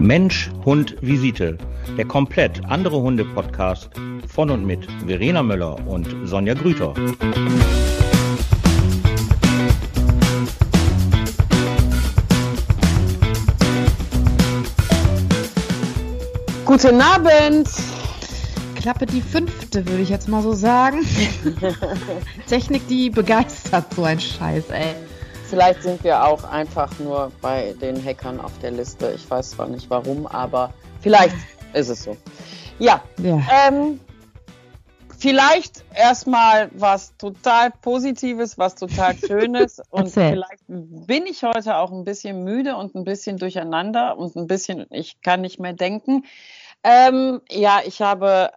Mensch, Hund, Visite. Der komplett andere Hunde-Podcast von und mit Verena Möller und Sonja Grüter. Guten Abend! Klappe die fünfte, würde ich jetzt mal so sagen. Technik, die begeistert so ein Scheiß, ey. Vielleicht sind wir auch einfach nur bei den Hackern auf der Liste. Ich weiß zwar nicht warum, aber vielleicht ist es so. Ja, ja. Ähm, vielleicht erstmal was total Positives, was total Schönes. und Erzähl. vielleicht bin ich heute auch ein bisschen müde und ein bisschen durcheinander und ein bisschen, ich kann nicht mehr denken. Ähm, ja, ich habe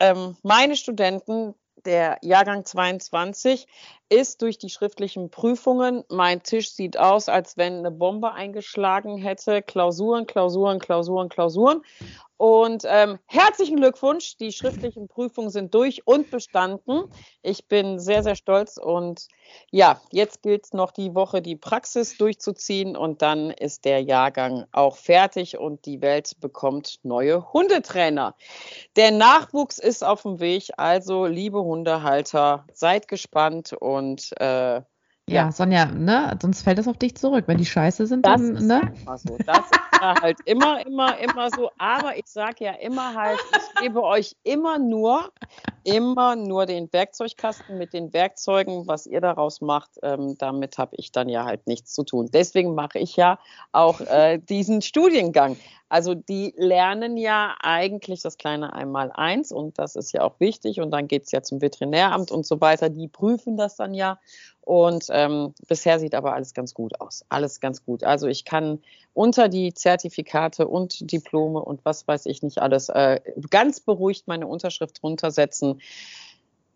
ähm, meine Studenten, der Jahrgang 22, ist durch die schriftlichen Prüfungen. Mein Tisch sieht aus, als wenn eine Bombe eingeschlagen hätte. Klausuren, Klausuren, Klausuren, Klausuren. Und ähm, herzlichen Glückwunsch, die schriftlichen Prüfungen sind durch und bestanden. Ich bin sehr, sehr stolz und ja, jetzt gilt es noch die Woche, die Praxis durchzuziehen und dann ist der Jahrgang auch fertig und die Welt bekommt neue Hundetrainer. Der Nachwuchs ist auf dem Weg, also liebe Hundehalter, seid gespannt und äh, ja, Sonja, ne? Sonst fällt das auf dich zurück. Wenn die scheiße sind, das dann, ne? so. Das ist ja halt immer, immer, immer so. Aber ich sage ja immer halt, ich gebe euch immer nur, immer nur den Werkzeugkasten mit den Werkzeugen, was ihr daraus macht. Ähm, damit habe ich dann ja halt nichts zu tun. Deswegen mache ich ja auch äh, diesen Studiengang. Also die lernen ja eigentlich das kleine Einmaleins und das ist ja auch wichtig und dann geht es ja zum Veterinäramt und so weiter. Die prüfen das dann ja und ähm, bisher sieht aber alles ganz gut aus. Alles ganz gut. Also ich kann unter die Zertifikate und Diplome und was weiß ich nicht alles äh, ganz beruhigt meine Unterschrift runtersetzen.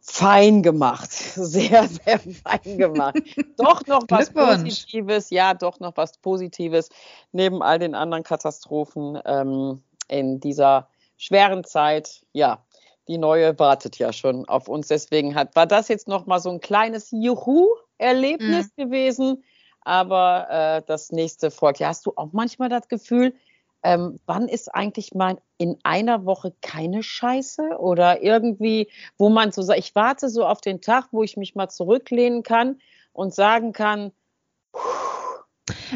Fein gemacht. Sehr, sehr fein gemacht. doch noch was Positives. Ja, doch noch was Positives. Neben all den anderen Katastrophen ähm, in dieser schweren Zeit. Ja, die neue wartet ja schon auf uns. Deswegen hat, war das jetzt noch mal so ein kleines Juhu-Erlebnis mhm. gewesen. Aber äh, das nächste folgt. Ja, hast du auch manchmal das Gefühl, ähm, wann ist eigentlich mal in einer Woche keine Scheiße oder irgendwie, wo man so sagt, ich warte so auf den Tag, wo ich mich mal zurücklehnen kann und sagen kann,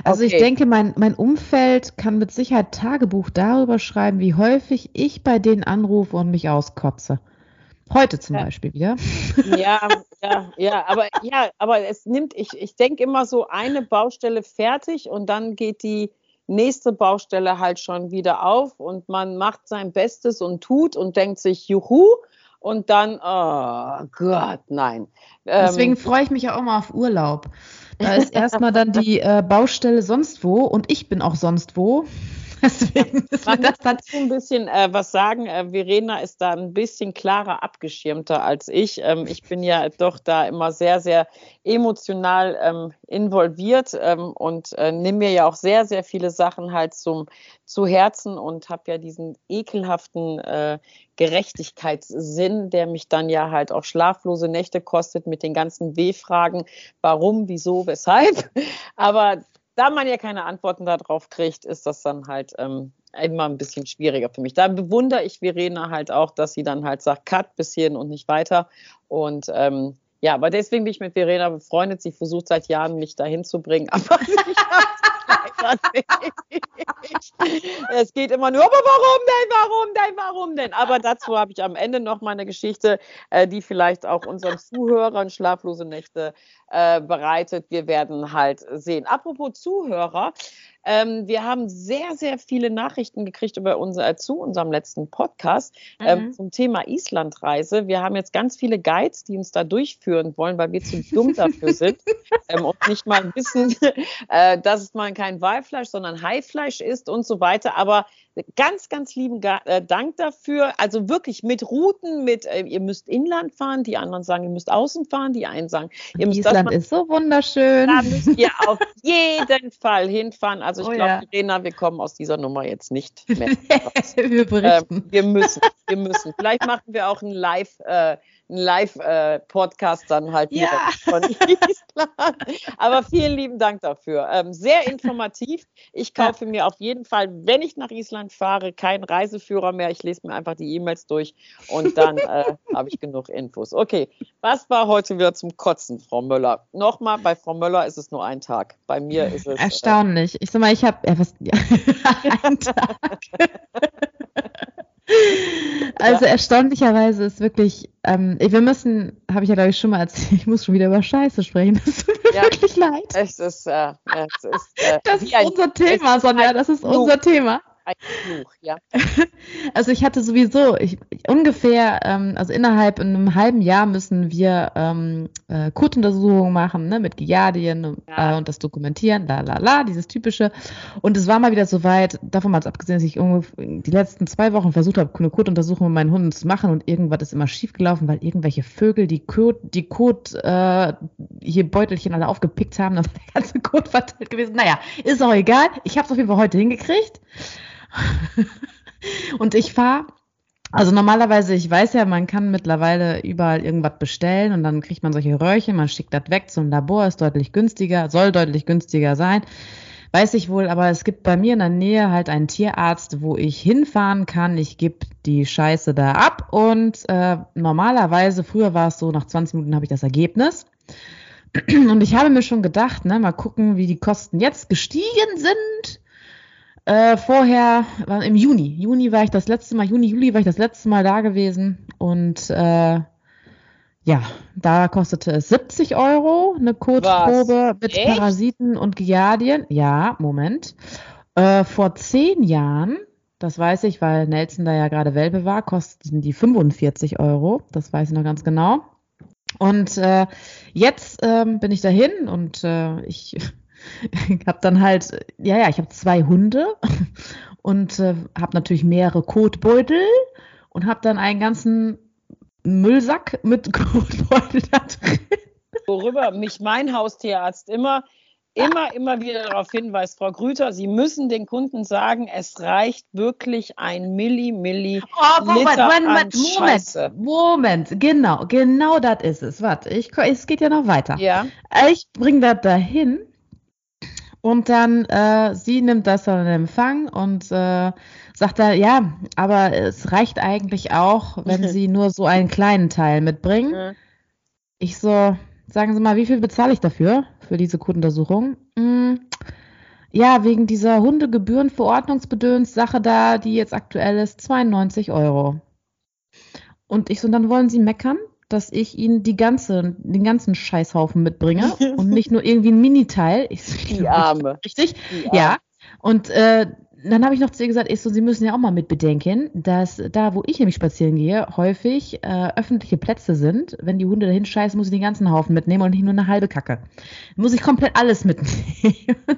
also okay. ich denke, mein, mein Umfeld kann mit Sicherheit Tagebuch darüber schreiben, wie häufig ich bei denen anrufe und mich auskotze. Heute zum ja. Beispiel wieder. Ja, ja, ja, aber ja, aber es nimmt, ich, ich denke immer so eine Baustelle fertig und dann geht die nächste Baustelle halt schon wieder auf und man macht sein Bestes und tut und denkt sich, juhu, und dann, oh Gott, nein. Deswegen ähm, freue ich mich auch immer auf Urlaub. Da ist erstmal dann die äh, Baustelle sonst wo und ich bin auch sonst wo. Deswegen ist Man das dann ein bisschen äh, was sagen. Äh, Verena ist da ein bisschen klarer abgeschirmter als ich. Ähm, ich bin ja doch da immer sehr, sehr emotional ähm, involviert ähm, und äh, nehme mir ja auch sehr, sehr viele Sachen halt zum zu Herzen und habe ja diesen ekelhaften äh, Gerechtigkeitssinn, der mich dann ja halt auch schlaflose Nächte kostet mit den ganzen W-Fragen, warum, wieso, weshalb. Aber da man ja keine Antworten darauf kriegt, ist das dann halt ähm, immer ein bisschen schwieriger für mich. Da bewundere ich Verena halt auch, dass sie dann halt sagt, cut bis hierhin und nicht weiter. Und ähm, ja, aber deswegen bin ich mit Verena befreundet. Sie versucht seit Jahren, mich dahin zu bringen, aber es geht immer nur, aber warum denn, warum denn, warum denn? Aber dazu habe ich am Ende noch mal eine Geschichte, äh, die vielleicht auch unseren Zuhörern schlaflose Nächte äh, bereitet. Wir werden halt sehen. Apropos Zuhörer, ähm, wir haben sehr, sehr viele Nachrichten gekriegt über unser, äh, zu unserem letzten Podcast ähm, mhm. zum Thema Islandreise. Wir haben jetzt ganz viele Guides, die uns da durchführen wollen, weil wir zu dumm dafür sind ähm, und nicht mal wissen, äh, dass es mal kein Walfleisch, sondern Haifleisch ist und so weiter. Aber Ganz, ganz lieben äh, Dank dafür. Also wirklich mit Routen, mit äh, ihr müsst Inland fahren, die anderen sagen, ihr müsst außen fahren, die einen sagen, ihr müsst Island ist so wunderschön. Da müsst ihr auf jeden Fall hinfahren. Also ich oh, glaube, ja. Verena, wir kommen aus dieser Nummer jetzt nicht mehr. wir berichten. Ähm, wir müssen, wir müssen. Vielleicht machen wir auch ein Live, äh, einen Live-Podcast dann halt ja. von Island. Aber vielen lieben Dank dafür. Ähm, sehr informativ. Ich kaufe ja. mir auf jeden Fall, wenn ich nach Island fahre, keinen Reiseführer mehr. Ich lese mir einfach die E-Mails durch und dann äh, habe ich genug Infos. Okay, was war heute wieder zum Kotzen, Frau Möller? Nochmal, bei Frau Möller ist es nur ein Tag. Bei mir ist es. Äh, Erstaunlich. Äh, ich sag mal, ich habe. Ja, was, ja, ein Tag. Also ja. erstaunlicherweise ist wirklich, ähm, wir müssen, habe ich ja glaube ich schon mal erzählt, ich muss schon wieder über Scheiße sprechen. Das tut mir ja, wirklich leid. Es ist, äh, es ist, äh, das ist unser Thema, Sonja, das ist unser Thema ein Fluch, ja. Also ich hatte sowieso ich, ungefähr, ähm, also innerhalb in einem halben Jahr müssen wir ähm, äh, Kotuntersuchungen machen, ne, mit Giardien ja. äh, und das dokumentieren, la la la, dieses typische. Und es war mal wieder soweit, davon mal abgesehen, dass ich die letzten zwei Wochen versucht habe, eine Kotuntersuchung mit meinen Hunden zu machen und irgendwas ist immer schief gelaufen, weil irgendwelche Vögel die Kot, die Kot, äh, hier Beutelchen alle aufgepickt haben, der ganze Kot verteilt gewesen. Naja, ist auch egal. Ich habe es auf jeden Fall heute hingekriegt. und ich fahre, also normalerweise, ich weiß ja, man kann mittlerweile überall irgendwas bestellen und dann kriegt man solche Röhrchen, man schickt das weg zum Labor, ist deutlich günstiger, soll deutlich günstiger sein. Weiß ich wohl, aber es gibt bei mir in der Nähe halt einen Tierarzt, wo ich hinfahren kann. Ich gebe die Scheiße da ab und äh, normalerweise, früher war es so, nach 20 Minuten habe ich das Ergebnis. Und ich habe mir schon gedacht, ne, mal gucken, wie die Kosten jetzt gestiegen sind. Äh, vorher, war im Juni. Juni war ich das letzte Mal, Juni, Juli war ich das letzte Mal da gewesen. Und äh, ja, da kostete es 70 Euro eine Kotprobe mit Echt? Parasiten und Giardien. Ja, Moment. Äh, vor zehn Jahren, das weiß ich, weil Nelson da ja gerade Welpe war, kosteten die 45 Euro. Das weiß ich noch ganz genau. Und äh, jetzt ähm, bin ich dahin und äh, ich ich habe dann halt, ja, ja, ich habe zwei Hunde und äh, habe natürlich mehrere Kotbeutel und habe dann einen ganzen Müllsack mit Kotbeutel da drin. Worüber mich mein Haustierarzt immer, immer, immer wieder darauf hinweist, Frau Grüter, Sie müssen den Kunden sagen, es reicht wirklich ein Milli, Milli oh, Moment, Liter Moment, an Scheiße. Moment, genau, genau das ist es. Warte, ich, es geht ja noch weiter. Ja. Ich bringe das dahin und dann, äh, sie nimmt das dann in Empfang und äh, sagt da, ja, aber es reicht eigentlich auch, wenn sie nur so einen kleinen Teil mitbringen. Mhm. Ich so, sagen Sie mal, wie viel bezahle ich dafür, für diese Kundenuntersuchung? Hm, ja, wegen dieser Hundegebührenverordnungsbedöns-Sache da, die jetzt aktuell ist, 92 Euro. Und ich so, dann wollen Sie meckern? Dass ich ihnen die ganze, den ganzen Scheißhaufen mitbringe und nicht nur irgendwie ein Miniteil. Ich, die Arme. Richtig? Die Arme. Ja. Und äh, dann habe ich noch zu ihr gesagt, ich so, Sie müssen ja auch mal mit bedenken, dass da, wo ich nämlich spazieren gehe, häufig äh, öffentliche Plätze sind. Wenn die Hunde dahin scheißen, muss ich den ganzen Haufen mitnehmen und nicht nur eine halbe Kacke. Muss ich komplett alles mitnehmen.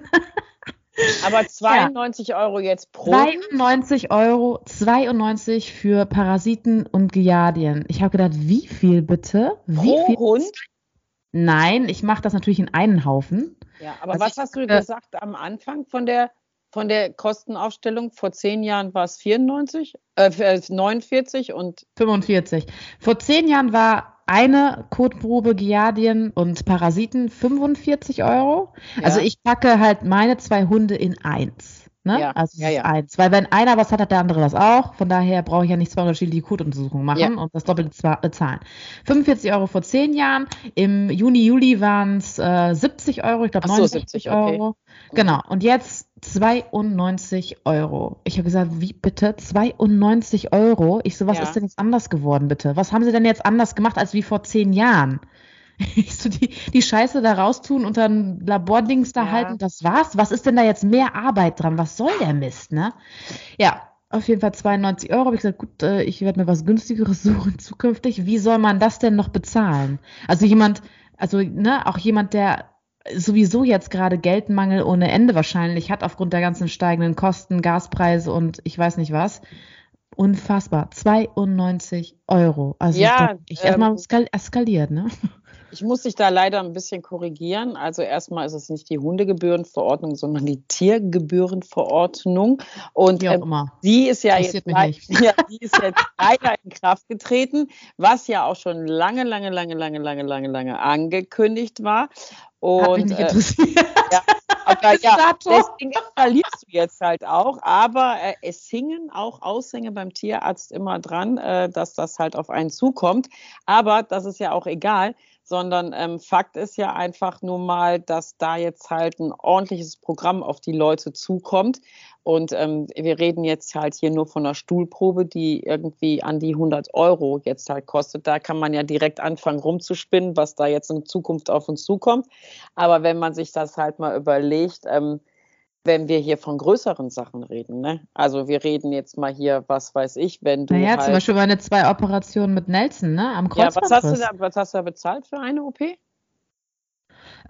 Aber 92 ja. Euro jetzt pro. 92 Euro, 92 für Parasiten und Giardien. Ich habe gedacht, wie viel bitte? Wie pro viel? Hund? Nein, ich mache das natürlich in einen Haufen. Ja, aber also was hast du äh, gesagt am Anfang von der, von der Kostenaufstellung? Vor zehn Jahren war es 94, äh, 49 und 45. Vor zehn Jahren war eine Kotprobe Giardien und Parasiten 45 Euro. Ja. Also ich packe halt meine zwei Hunde in eins. Ne? Ja, also ja, ja. eins. Weil wenn einer was hat, hat der andere was auch. Von daher brauche ich ja nicht zwei unterschiedliche Kotuntersuchungen machen ja. und das doppelte bezahlen. 45 Euro vor zehn Jahren. Im Juni, Juli waren es äh, 70 Euro. Ich glaube so, 69 Euro. Okay. Genau. Und jetzt 92 Euro. Ich habe gesagt, wie bitte? 92 Euro? Ich so, was ist denn jetzt anders geworden, bitte? Was haben sie denn jetzt anders gemacht als wie vor zehn Jahren? Ich so, die, die Scheiße da raustun und dann Labordings da ja. halten, das war's. Was ist denn da jetzt mehr Arbeit dran? Was soll der Mist, ne? Ja, auf jeden Fall 92 Euro. Habe ich gesagt, gut, äh, ich werde mir was günstigeres suchen zukünftig. Wie soll man das denn noch bezahlen? Also jemand, also ne, auch jemand, der sowieso jetzt gerade Geldmangel ohne Ende wahrscheinlich hat aufgrund der ganzen steigenden Kosten, Gaspreise und ich weiß nicht was. Unfassbar. 92 Euro. Also ja, ich ähm, erstmal eskaliert, ne? Ich muss dich da leider ein bisschen korrigieren. Also erstmal ist es nicht die Hundegebührenverordnung, sondern die Tiergebührenverordnung. Und ähm, die ist ja jetzt, ja, die ist jetzt leider in Kraft getreten, was ja auch schon lange, lange, lange, lange, lange, lange, lange angekündigt war. Und, Hat mich nicht interessiert. Äh, ja, aber ja, deswegen verlierst du jetzt halt auch. Aber äh, es hingen auch Aushänge beim Tierarzt immer dran, äh, dass das halt auf einen zukommt. Aber das ist ja auch egal sondern ähm, Fakt ist ja einfach nur mal, dass da jetzt halt ein ordentliches Programm auf die Leute zukommt. Und ähm, wir reden jetzt halt hier nur von einer Stuhlprobe, die irgendwie an die 100 Euro jetzt halt kostet. Da kann man ja direkt anfangen rumzuspinnen, was da jetzt in Zukunft auf uns zukommt. Aber wenn man sich das halt mal überlegt, ähm, wenn wir hier von größeren Sachen reden. Ne? Also wir reden jetzt mal hier, was weiß ich, wenn du. Naja, halt zum Beispiel meine zwei Operationen mit Nelson, ne? Am Kreuzbandriss. Ja, was hast, du da, was hast du da bezahlt für eine OP?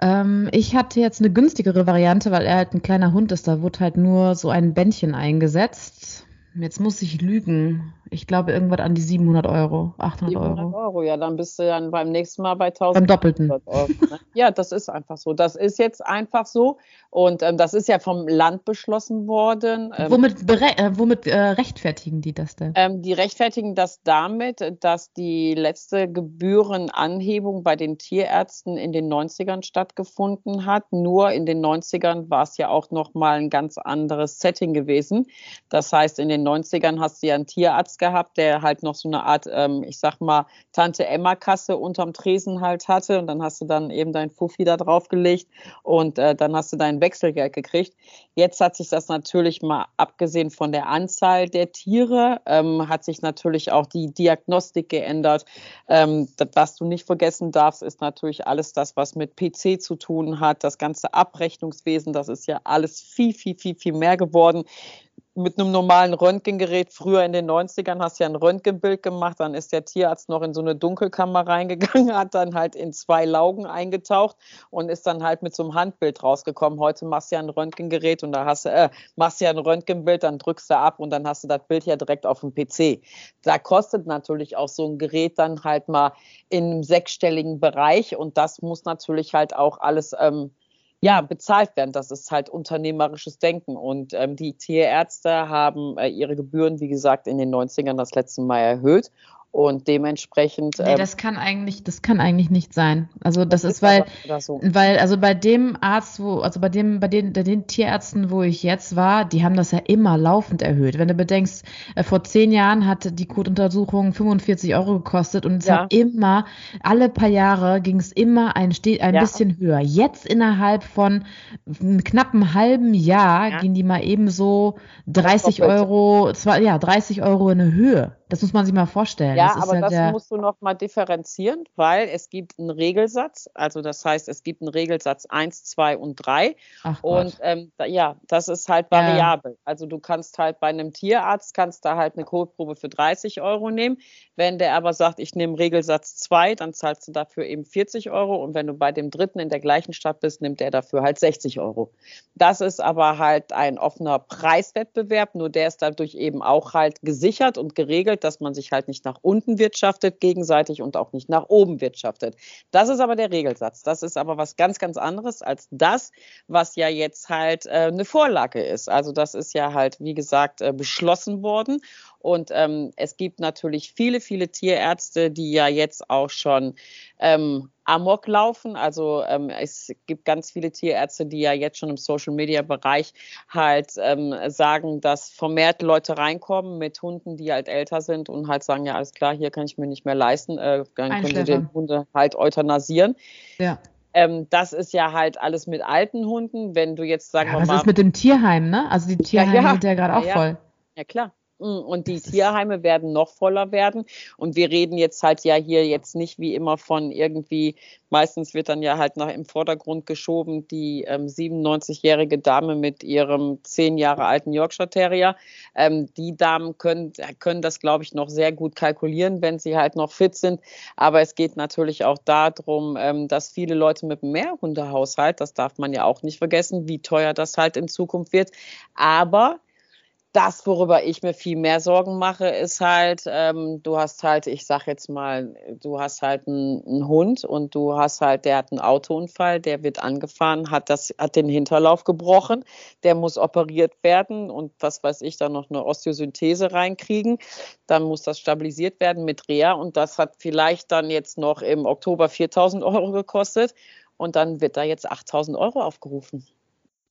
Ähm, ich hatte jetzt eine günstigere Variante, weil er halt ein kleiner Hund ist. Da wurde halt nur so ein Bändchen eingesetzt. Jetzt muss ich lügen. Ich glaube, irgendwas an die 700 Euro, 800 700 Euro. Euro. Ja, dann bist du dann beim nächsten Mal bei 1000 Beim Doppelten. Euro, ne? Ja, das ist einfach so. Das ist jetzt einfach so. Und ähm, das ist ja vom Land beschlossen worden. Ähm, womit äh, womit äh, rechtfertigen die das denn? Ähm, die rechtfertigen das damit, dass die letzte Gebührenanhebung bei den Tierärzten in den 90ern stattgefunden hat. Nur in den 90ern war es ja auch nochmal ein ganz anderes Setting gewesen. Das heißt, in den 90ern hast du ja einen Tierarzt gehabt, der halt noch so eine Art, ähm, ich sag mal, Tante-Emma-Kasse unterm Tresen halt hatte. Und dann hast du dann eben dein Fuffi da draufgelegt und äh, dann hast du dein Wechselgeld gekriegt. Jetzt hat sich das natürlich mal, abgesehen von der Anzahl der Tiere, ähm, hat sich natürlich auch die Diagnostik geändert. Ähm, das, was du nicht vergessen darfst, ist natürlich alles das, was mit PC zu tun hat, das ganze Abrechnungswesen, das ist ja alles viel, viel, viel, viel mehr geworden mit einem normalen Röntgengerät, früher in den 90ern hast du ja ein Röntgenbild gemacht, dann ist der Tierarzt noch in so eine Dunkelkammer reingegangen, hat dann halt in zwei Laugen eingetaucht und ist dann halt mit so einem Handbild rausgekommen. Heute machst du ja ein Röntgengerät und da hast du, äh, machst du ja ein Röntgenbild, dann drückst du ab und dann hast du das Bild ja direkt auf dem PC. Da kostet natürlich auch so ein Gerät dann halt mal im sechsstelligen Bereich und das muss natürlich halt auch alles ähm, ja, bezahlt werden. Das ist halt unternehmerisches Denken. Und ähm, die Tierärzte haben äh, ihre Gebühren, wie gesagt, in den 90ern das letzte Mal erhöht. Und dementsprechend. Nee, ähm, das kann eigentlich, das kann eigentlich nicht sein. Also das, das ist, weil, so. weil, also bei dem Arzt, wo, also bei dem, bei den, bei den Tierärzten, wo ich jetzt war, die haben das ja immer laufend erhöht. Wenn du bedenkst, äh, vor zehn Jahren hat die Kotuntersuchung 45 Euro gekostet und es ja. hat immer, alle paar Jahre ging es immer ein, ein ja. bisschen höher. Jetzt innerhalb von einem knappen halben Jahr ja. gehen die mal eben so 30 Euro, zwar, ja, 30 Euro in eine Höhe. Das muss man sich mal vorstellen. Ja, das aber ja das musst du noch mal differenzieren, weil es gibt einen Regelsatz. Also das heißt, es gibt einen Regelsatz 1, 2 und 3. Ach und ähm, ja, das ist halt variabel. Ja. Also du kannst halt bei einem Tierarzt, kannst da halt eine Kotprobe für 30 Euro nehmen. Wenn der aber sagt, ich nehme Regelsatz 2, dann zahlst du dafür eben 40 Euro. Und wenn du bei dem dritten in der gleichen Stadt bist, nimmt der dafür halt 60 Euro. Das ist aber halt ein offener Preiswettbewerb, nur der ist dadurch eben auch halt gesichert und geregelt geregelt, dass man sich halt nicht nach unten wirtschaftet gegenseitig und auch nicht nach oben wirtschaftet. Das ist aber der Regelsatz. Das ist aber was ganz, ganz anderes als das, was ja jetzt halt äh, eine Vorlage ist. Also das ist ja halt, wie gesagt, äh, beschlossen worden. Und ähm, es gibt natürlich viele, viele Tierärzte, die ja jetzt auch schon ähm, Amok laufen. Also ähm, es gibt ganz viele Tierärzte, die ja jetzt schon im Social-Media-Bereich halt ähm, sagen, dass vermehrt Leute reinkommen mit Hunden, die halt älter sind und halt sagen, ja, alles klar, hier kann ich mir nicht mehr leisten, äh, dann können sie den Hunde halt euthanasieren. Ja. Ähm, das ist ja halt alles mit alten Hunden. Wenn du jetzt sagen ja, wir mal. Was ist mit dem Tierheim, ne? Also die Tierheime ja, ja. sind ja gerade auch ja, voll. Ja, klar. Und die Tierheime werden noch voller werden. Und wir reden jetzt halt ja hier jetzt nicht wie immer von irgendwie, meistens wird dann ja halt nach im Vordergrund geschoben, die ähm, 97-jährige Dame mit ihrem zehn Jahre alten Yorkshire Terrier. Ähm, die Damen können, können das, glaube ich, noch sehr gut kalkulieren, wenn sie halt noch fit sind. Aber es geht natürlich auch darum, ähm, dass viele Leute mit einem Mehrhundehaushalt, das darf man ja auch nicht vergessen, wie teuer das halt in Zukunft wird. Aber das, worüber ich mir viel mehr Sorgen mache, ist halt, ähm, du hast halt, ich sag jetzt mal, du hast halt einen, einen, Hund und du hast halt, der hat einen Autounfall, der wird angefahren, hat das, hat den Hinterlauf gebrochen, der muss operiert werden und was weiß ich, dann noch eine Osteosynthese reinkriegen, dann muss das stabilisiert werden mit Reha und das hat vielleicht dann jetzt noch im Oktober 4000 Euro gekostet und dann wird da jetzt 8000 Euro aufgerufen.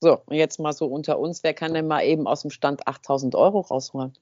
So, jetzt mal so unter uns, wer kann denn mal eben aus dem Stand 8000 Euro rausholen?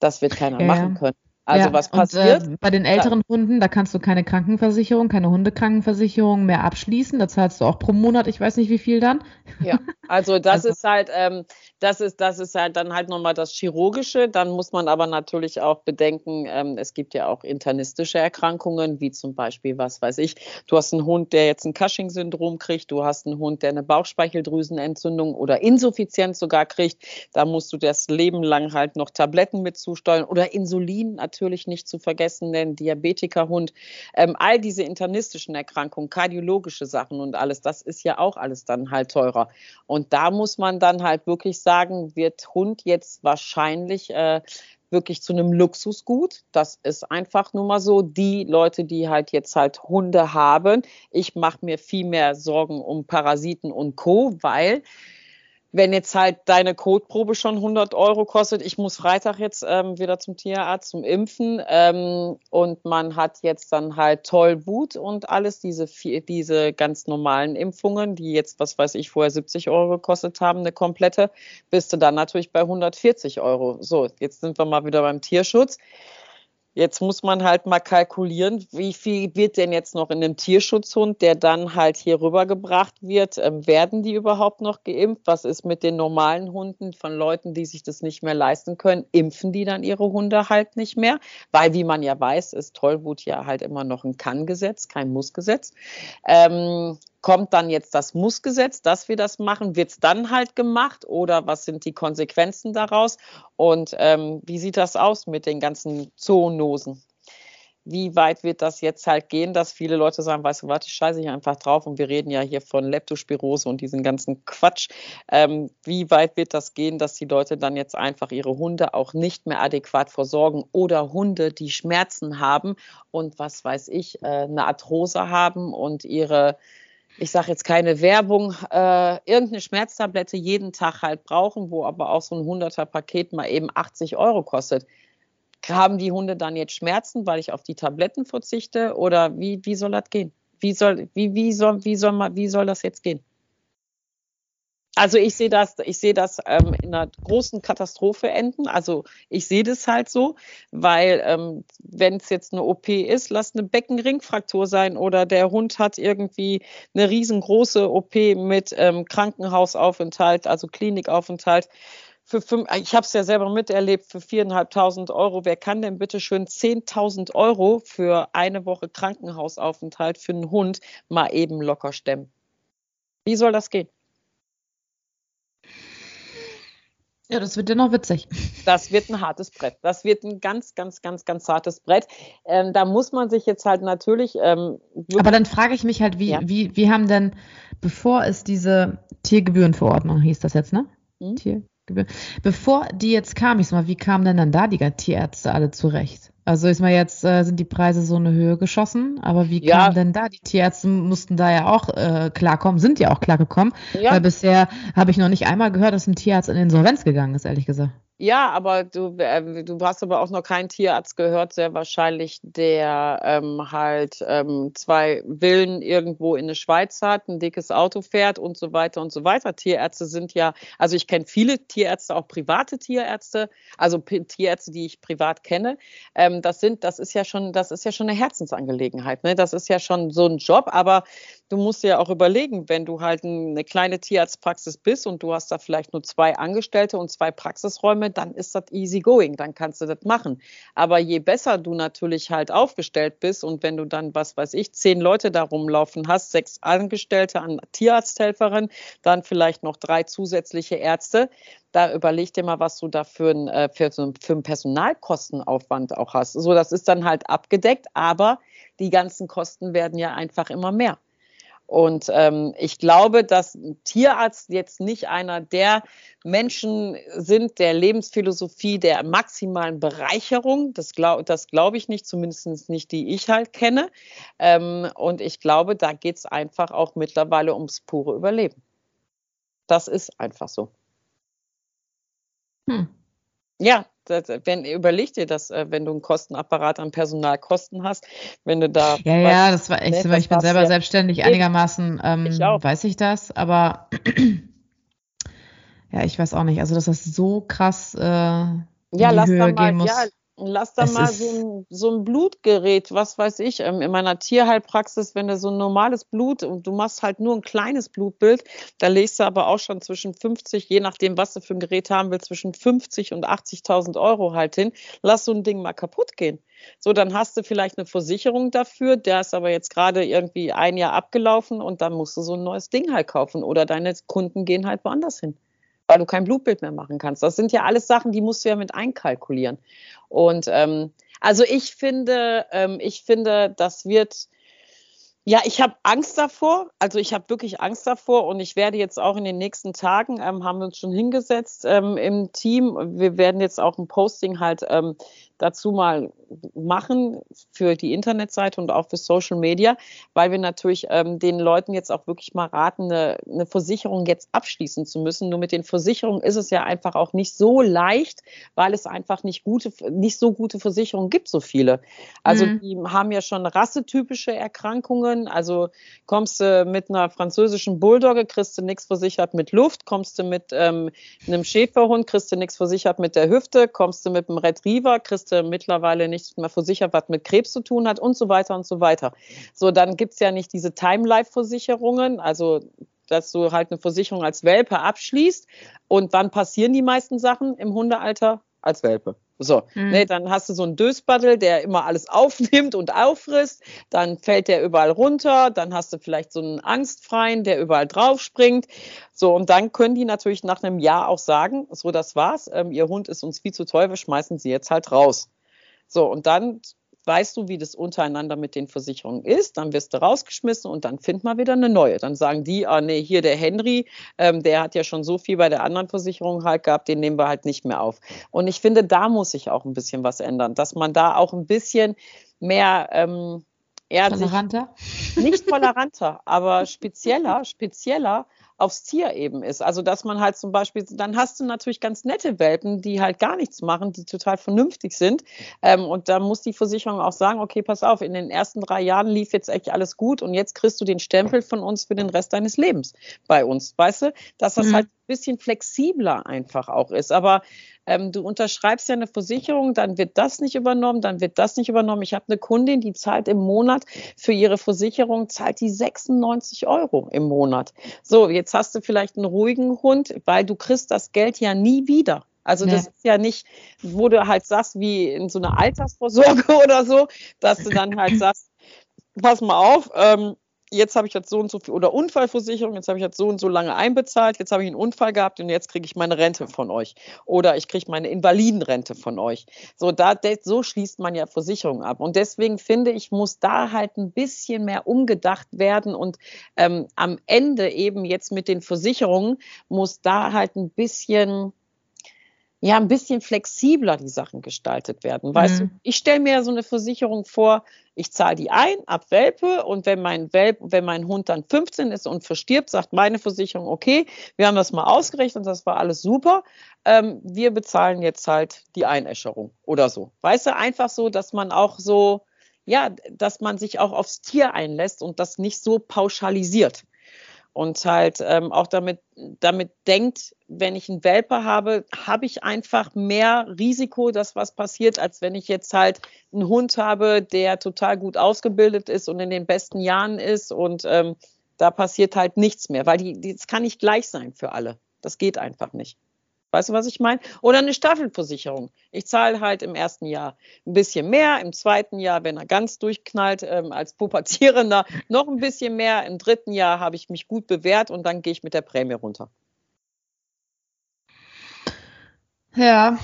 Das wird keiner ja, machen können. Also ja, was passiert? Und, äh, bei den älteren ja. Hunden, da kannst du keine Krankenversicherung, keine Hundekrankenversicherung mehr abschließen. Da zahlst du auch pro Monat, ich weiß nicht wie viel dann. Ja, also das also. ist halt, ähm, das ist, das ist halt dann halt nochmal das Chirurgische. Dann muss man aber natürlich auch bedenken, ähm, es gibt ja auch internistische Erkrankungen, wie zum Beispiel, was weiß ich, du hast einen Hund, der jetzt ein Cushing-Syndrom kriegt, du hast einen Hund, der eine Bauchspeicheldrüsenentzündung oder Insuffizienz sogar kriegt. Da musst du das Leben lang halt noch Tabletten mit zusteuern oder Insulin natürlich nicht zu vergessen, denn Diabetikerhund, ähm, all diese internistischen Erkrankungen, kardiologische Sachen und alles, das ist ja auch alles dann halt teurer. Und da muss man dann halt wirklich sagen, wird Hund jetzt wahrscheinlich äh, wirklich zu einem Luxusgut. Das ist einfach nur mal so. Die Leute, die halt jetzt halt Hunde haben, ich mache mir viel mehr Sorgen um Parasiten und Co., weil wenn jetzt halt deine Kotprobe schon 100 Euro kostet, ich muss Freitag jetzt ähm, wieder zum Tierarzt zum Impfen ähm, und man hat jetzt dann halt Tollwut und alles diese diese ganz normalen Impfungen, die jetzt was weiß ich vorher 70 Euro gekostet haben, eine komplette, bist du dann natürlich bei 140 Euro. So, jetzt sind wir mal wieder beim Tierschutz. Jetzt muss man halt mal kalkulieren, wie viel wird denn jetzt noch in einem Tierschutzhund, der dann halt hier rübergebracht wird? Ähm, werden die überhaupt noch geimpft? Was ist mit den normalen Hunden von Leuten, die sich das nicht mehr leisten können? Impfen die dann ihre Hunde halt nicht mehr? Weil, wie man ja weiß, ist Tollwut ja halt immer noch ein Kann-Gesetz, kein Muss-Gesetz. Ähm, kommt dann jetzt das Muss-Gesetz, dass wir das machen? Wird es dann halt gemacht oder was sind die Konsequenzen daraus? Und ähm, wie sieht das aus mit den ganzen Zoonosen? Wie weit wird das jetzt halt gehen, dass viele Leute sagen, weißt du, warte, ich scheiße ich einfach drauf und wir reden ja hier von Leptospirose und diesen ganzen Quatsch. Ähm, wie weit wird das gehen, dass die Leute dann jetzt einfach ihre Hunde auch nicht mehr adäquat versorgen oder Hunde, die Schmerzen haben und was weiß ich, äh, eine Arthrose haben und ihre ich sage jetzt keine Werbung, äh, irgendeine Schmerztablette jeden Tag halt brauchen, wo aber auch so ein 100er Paket mal eben 80 Euro kostet. Haben die Hunde dann jetzt Schmerzen, weil ich auf die Tabletten verzichte oder wie, wie soll das gehen? Wie soll, wie, wie soll, wie soll, wie soll das jetzt gehen? Also ich sehe das, ich sehe das ähm, in einer großen Katastrophe enden. Also ich sehe das halt so, weil ähm, wenn es jetzt eine OP ist, lass eine Beckenringfraktur sein oder der Hund hat irgendwie eine riesengroße OP mit ähm, Krankenhausaufenthalt, also Klinikaufenthalt. Für fünf, ich habe es ja selber miterlebt, für viereinhalbtausend Euro. Wer kann denn bitte schön 10.000 Euro für eine Woche Krankenhausaufenthalt für einen Hund mal eben locker stemmen? Wie soll das gehen? Ja, das wird ja noch witzig. Das wird ein hartes Brett. Das wird ein ganz, ganz, ganz, ganz hartes Brett. Ähm, da muss man sich jetzt halt natürlich. Ähm, Aber dann frage ich mich halt, wie, ja. wie, wie haben denn, bevor es diese Tiergebührenverordnung hieß das jetzt, ne? Hm? Tiergebühren. Bevor die jetzt kam, ich sag mal, wie kamen denn dann da die Tierärzte alle zurecht? Also ist mal jetzt äh, sind die Preise so eine Höhe geschossen, aber wie ja. kam denn da? Die Tierärzte mussten da ja auch äh, klarkommen, sind ja auch klargekommen, ja. weil bisher habe ich noch nicht einmal gehört, dass ein Tierarzt in Insolvenz gegangen ist, ehrlich gesagt. Ja, aber du, äh, du hast aber auch noch keinen Tierarzt gehört, sehr wahrscheinlich, der ähm, halt ähm, zwei Villen irgendwo in der Schweiz hat, ein dickes Auto fährt und so weiter und so weiter. Tierärzte sind ja, also ich kenne viele Tierärzte, auch private Tierärzte, also Tierärzte, die ich privat kenne. Ähm, das sind, das ist ja schon, das ist ja schon eine Herzensangelegenheit. Ne? Das ist ja schon so ein Job, aber du musst dir ja auch überlegen, wenn du halt eine kleine Tierarztpraxis bist und du hast da vielleicht nur zwei Angestellte und zwei Praxisräume, dann ist das easy going, dann kannst du das machen. Aber je besser du natürlich halt aufgestellt bist und wenn du dann, was weiß ich, zehn Leute da rumlaufen hast, sechs Angestellte an Tierarzthelferin, dann vielleicht noch drei zusätzliche Ärzte, da überleg dir mal, was du da für, ein, äh, für, für einen Personalkostenaufwand auch hast. So, das ist dann halt abgedeckt, aber die ganzen Kosten werden ja einfach immer mehr. Und ähm, ich glaube, dass Tierarzt jetzt nicht einer der Menschen sind der Lebensphilosophie der maximalen Bereicherung. Das glaube glaub ich nicht, zumindest nicht die ich halt kenne. Ähm, und ich glaube, da geht es einfach auch mittlerweile ums pure Überleben. Das ist einfach so. Hm. Ja, das, wenn überleg dir das, äh, wenn du einen Kostenapparat an Personalkosten hast, wenn du da. Ja, ja, das war echt, ne, ich bin selber ja selbstständig einigermaßen, ähm, ich weiß ich das, aber ja, ich weiß auch nicht. Also, dass das so krass äh, ja, lass Höhe mal, gehen muss. Ja, Lass da es mal so ein, so ein, Blutgerät, was weiß ich, ähm, in meiner Tierheilpraxis, wenn du so ein normales Blut und du machst halt nur ein kleines Blutbild, da legst du aber auch schon zwischen 50, je nachdem, was du für ein Gerät haben willst, zwischen 50 und 80.000 Euro halt hin. Lass so ein Ding mal kaputt gehen. So, dann hast du vielleicht eine Versicherung dafür, der ist aber jetzt gerade irgendwie ein Jahr abgelaufen und dann musst du so ein neues Ding halt kaufen oder deine Kunden gehen halt woanders hin weil du kein Blutbild mehr machen kannst. Das sind ja alles Sachen, die musst du ja mit einkalkulieren. Und ähm, also ich finde, ähm, ich finde, das wird ja, ich habe Angst davor. Also ich habe wirklich Angst davor und ich werde jetzt auch in den nächsten Tagen, ähm, haben wir uns schon hingesetzt ähm, im Team. Wir werden jetzt auch ein Posting halt ähm, dazu mal machen für die Internetseite und auch für Social Media, weil wir natürlich ähm, den Leuten jetzt auch wirklich mal raten, eine, eine, Versicherung jetzt abschließen zu müssen. Nur mit den Versicherungen ist es ja einfach auch nicht so leicht, weil es einfach nicht gute, nicht so gute Versicherungen gibt, so viele. Also mhm. die haben ja schon rassetypische Erkrankungen. Also kommst du mit einer französischen Bulldogge, kriegst du nichts versichert mit Luft, kommst du mit ähm, einem Schäferhund, kriegst du nichts versichert mit der Hüfte, kommst du mit einem Retriever, kriegst Ärzte mittlerweile nicht mehr versichert, was mit Krebs zu tun hat und so weiter und so weiter. So, dann gibt es ja nicht diese Time-Life-Versicherungen, also dass du halt eine Versicherung als Welpe abschließt. Und wann passieren die meisten Sachen im Hundealter? Als Welpe. So, mhm. ne, dann hast du so einen Dösbattel, der immer alles aufnimmt und auffrisst, dann fällt der überall runter, dann hast du vielleicht so einen Angstfreien, der überall drauf springt. So, und dann können die natürlich nach einem Jahr auch sagen, so, das war's, ähm, ihr Hund ist uns viel zu teuer, wir schmeißen sie jetzt halt raus. So, und dann weißt du, wie das untereinander mit den Versicherungen ist, dann wirst du rausgeschmissen und dann find mal wieder eine neue. Dann sagen die, ah nee, hier der Henry, ähm, der hat ja schon so viel bei der anderen Versicherung halt gehabt, den nehmen wir halt nicht mehr auf. Und ich finde, da muss sich auch ein bisschen was ändern, dass man da auch ein bisschen mehr ähm, toleranter? nicht toleranter, aber spezieller, spezieller aufs Tier eben ist. Also dass man halt zum Beispiel, dann hast du natürlich ganz nette Welpen, die halt gar nichts machen, die total vernünftig sind. Ähm, und da muss die Versicherung auch sagen, okay, pass auf, in den ersten drei Jahren lief jetzt echt alles gut und jetzt kriegst du den Stempel von uns für den Rest deines Lebens bei uns. Weißt du, dass das mhm. halt bisschen flexibler einfach auch ist. Aber ähm, du unterschreibst ja eine Versicherung, dann wird das nicht übernommen, dann wird das nicht übernommen. Ich habe eine Kundin, die zahlt im Monat für ihre Versicherung, zahlt die 96 Euro im Monat. So, jetzt hast du vielleicht einen ruhigen Hund, weil du kriegst das Geld ja nie wieder. Also das ja. ist ja nicht, wo du halt sagst, wie in so einer Altersvorsorge oder so, dass du dann halt sagst, pass mal auf, ähm, jetzt habe ich jetzt so und so viel, oder Unfallversicherung, jetzt habe ich jetzt so und so lange einbezahlt, jetzt habe ich einen Unfall gehabt und jetzt kriege ich meine Rente von euch. Oder ich kriege meine Invalidenrente von euch. So, da, so schließt man ja Versicherungen ab. Und deswegen finde ich, muss da halt ein bisschen mehr umgedacht werden und ähm, am Ende eben jetzt mit den Versicherungen muss da halt ein bisschen ja ein bisschen flexibler die Sachen gestaltet werden. Weißt mhm. du, ich stelle mir so eine Versicherung vor, ich zahle die ein ab Welpe und wenn mein Welp, wenn mein Hund dann 15 ist und verstirbt, sagt meine Versicherung, okay, wir haben das mal ausgerechnet, das war alles super, ähm, wir bezahlen jetzt halt die Einäscherung oder so. Weißt du, einfach so, dass man auch so, ja, dass man sich auch aufs Tier einlässt und das nicht so pauschalisiert und halt ähm, auch damit, damit denkt, wenn ich einen Welpe habe, habe ich einfach mehr Risiko, dass was passiert, als wenn ich jetzt halt einen Hund habe, der total gut ausgebildet ist und in den besten Jahren ist und ähm, da passiert halt nichts mehr, weil die, die, das kann nicht gleich sein für alle. Das geht einfach nicht. Weißt du, was ich meine? Oder eine Staffelversicherung. Ich zahle halt im ersten Jahr ein bisschen mehr, im zweiten Jahr, wenn er ganz durchknallt, ähm, als Pubertierender noch ein bisschen mehr, im dritten Jahr habe ich mich gut bewährt und dann gehe ich mit der Prämie runter. Ja,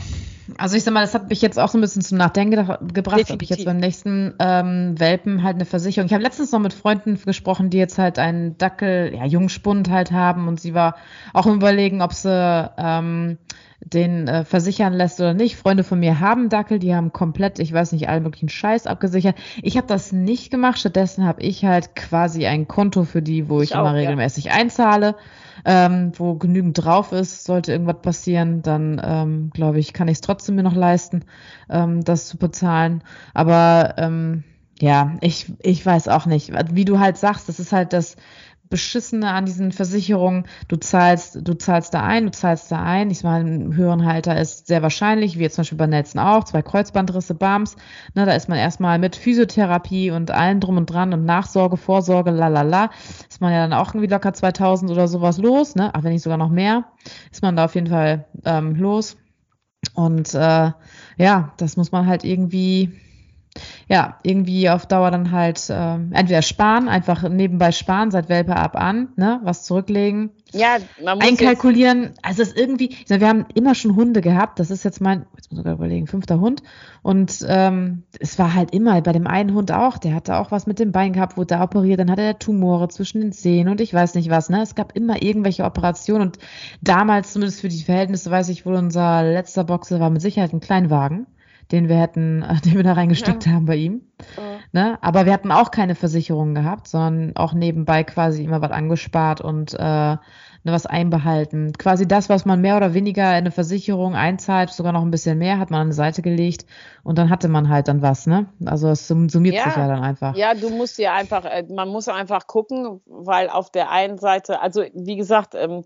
Also ich sag mal, das hat mich jetzt auch so ein bisschen zum Nachdenken gebracht, Definitiv. ob ich jetzt beim nächsten ähm, Welpen halt eine Versicherung. Ich habe letztens noch mit Freunden gesprochen, die jetzt halt einen Dackel, ja, Jungspund halt haben und sie war auch im Überlegen, ob sie ähm, den äh, versichern lässt oder nicht. Freunde von mir haben Dackel, die haben komplett, ich weiß nicht, allen möglichen Scheiß abgesichert. Ich habe das nicht gemacht, stattdessen habe ich halt quasi ein Konto für die, wo ich, ich immer auch, regelmäßig ja. einzahle ähm, wo genügend drauf ist, sollte irgendwas passieren, dann ähm, glaube ich, kann ich es trotzdem mir noch leisten, ähm, das zu bezahlen. Aber ähm, ja, ich, ich weiß auch nicht. Wie du halt sagst, das ist halt das, Beschissene an diesen Versicherungen. Du zahlst, du zahlst da ein, du zahlst da ein. Ich meine, ein höheren Halter ist sehr wahrscheinlich, wie jetzt zum Beispiel bei Nelson auch, zwei Kreuzbandrisse, BAMS. Ne, da ist man erstmal mit Physiotherapie und allen drum und dran und Nachsorge, Vorsorge, lalala. Ist man ja dann auch irgendwie locker 2000 oder sowas los, ne? Ach, wenn nicht sogar noch mehr, ist man da auf jeden Fall ähm, los. Und äh, ja, das muss man halt irgendwie ja, irgendwie auf Dauer dann halt äh, entweder sparen, einfach nebenbei sparen, seit Welpe ab an, ne, was zurücklegen. Ja, man muss einkalkulieren. Also es ist irgendwie, ich sag, wir haben immer schon Hunde gehabt. Das ist jetzt mein, jetzt muss ich sogar überlegen, fünfter Hund. Und ähm, es war halt immer bei dem einen Hund auch. Der hatte auch was mit dem Bein gehabt, wurde da operiert. Dann hatte er Tumore zwischen den Zehen und ich weiß nicht was. Ne, es gab immer irgendwelche Operationen. Und damals zumindest für die Verhältnisse weiß ich, wohl unser letzter Boxer war mit Sicherheit ein Kleinwagen den wir hätten, den wir da reingesteckt ja. haben bei ihm. Ja. Ne? Aber wir hatten auch keine Versicherung gehabt, sondern auch nebenbei quasi immer was angespart und äh, ne, was einbehalten. Quasi das, was man mehr oder weniger in eine Versicherung einzahlt, sogar noch ein bisschen mehr, hat man an die Seite gelegt und dann hatte man halt dann was, ne? Also es summiert ja, sich ja dann einfach. Ja, du musst ja einfach, äh, man muss einfach gucken, weil auf der einen Seite, also wie gesagt, ähm,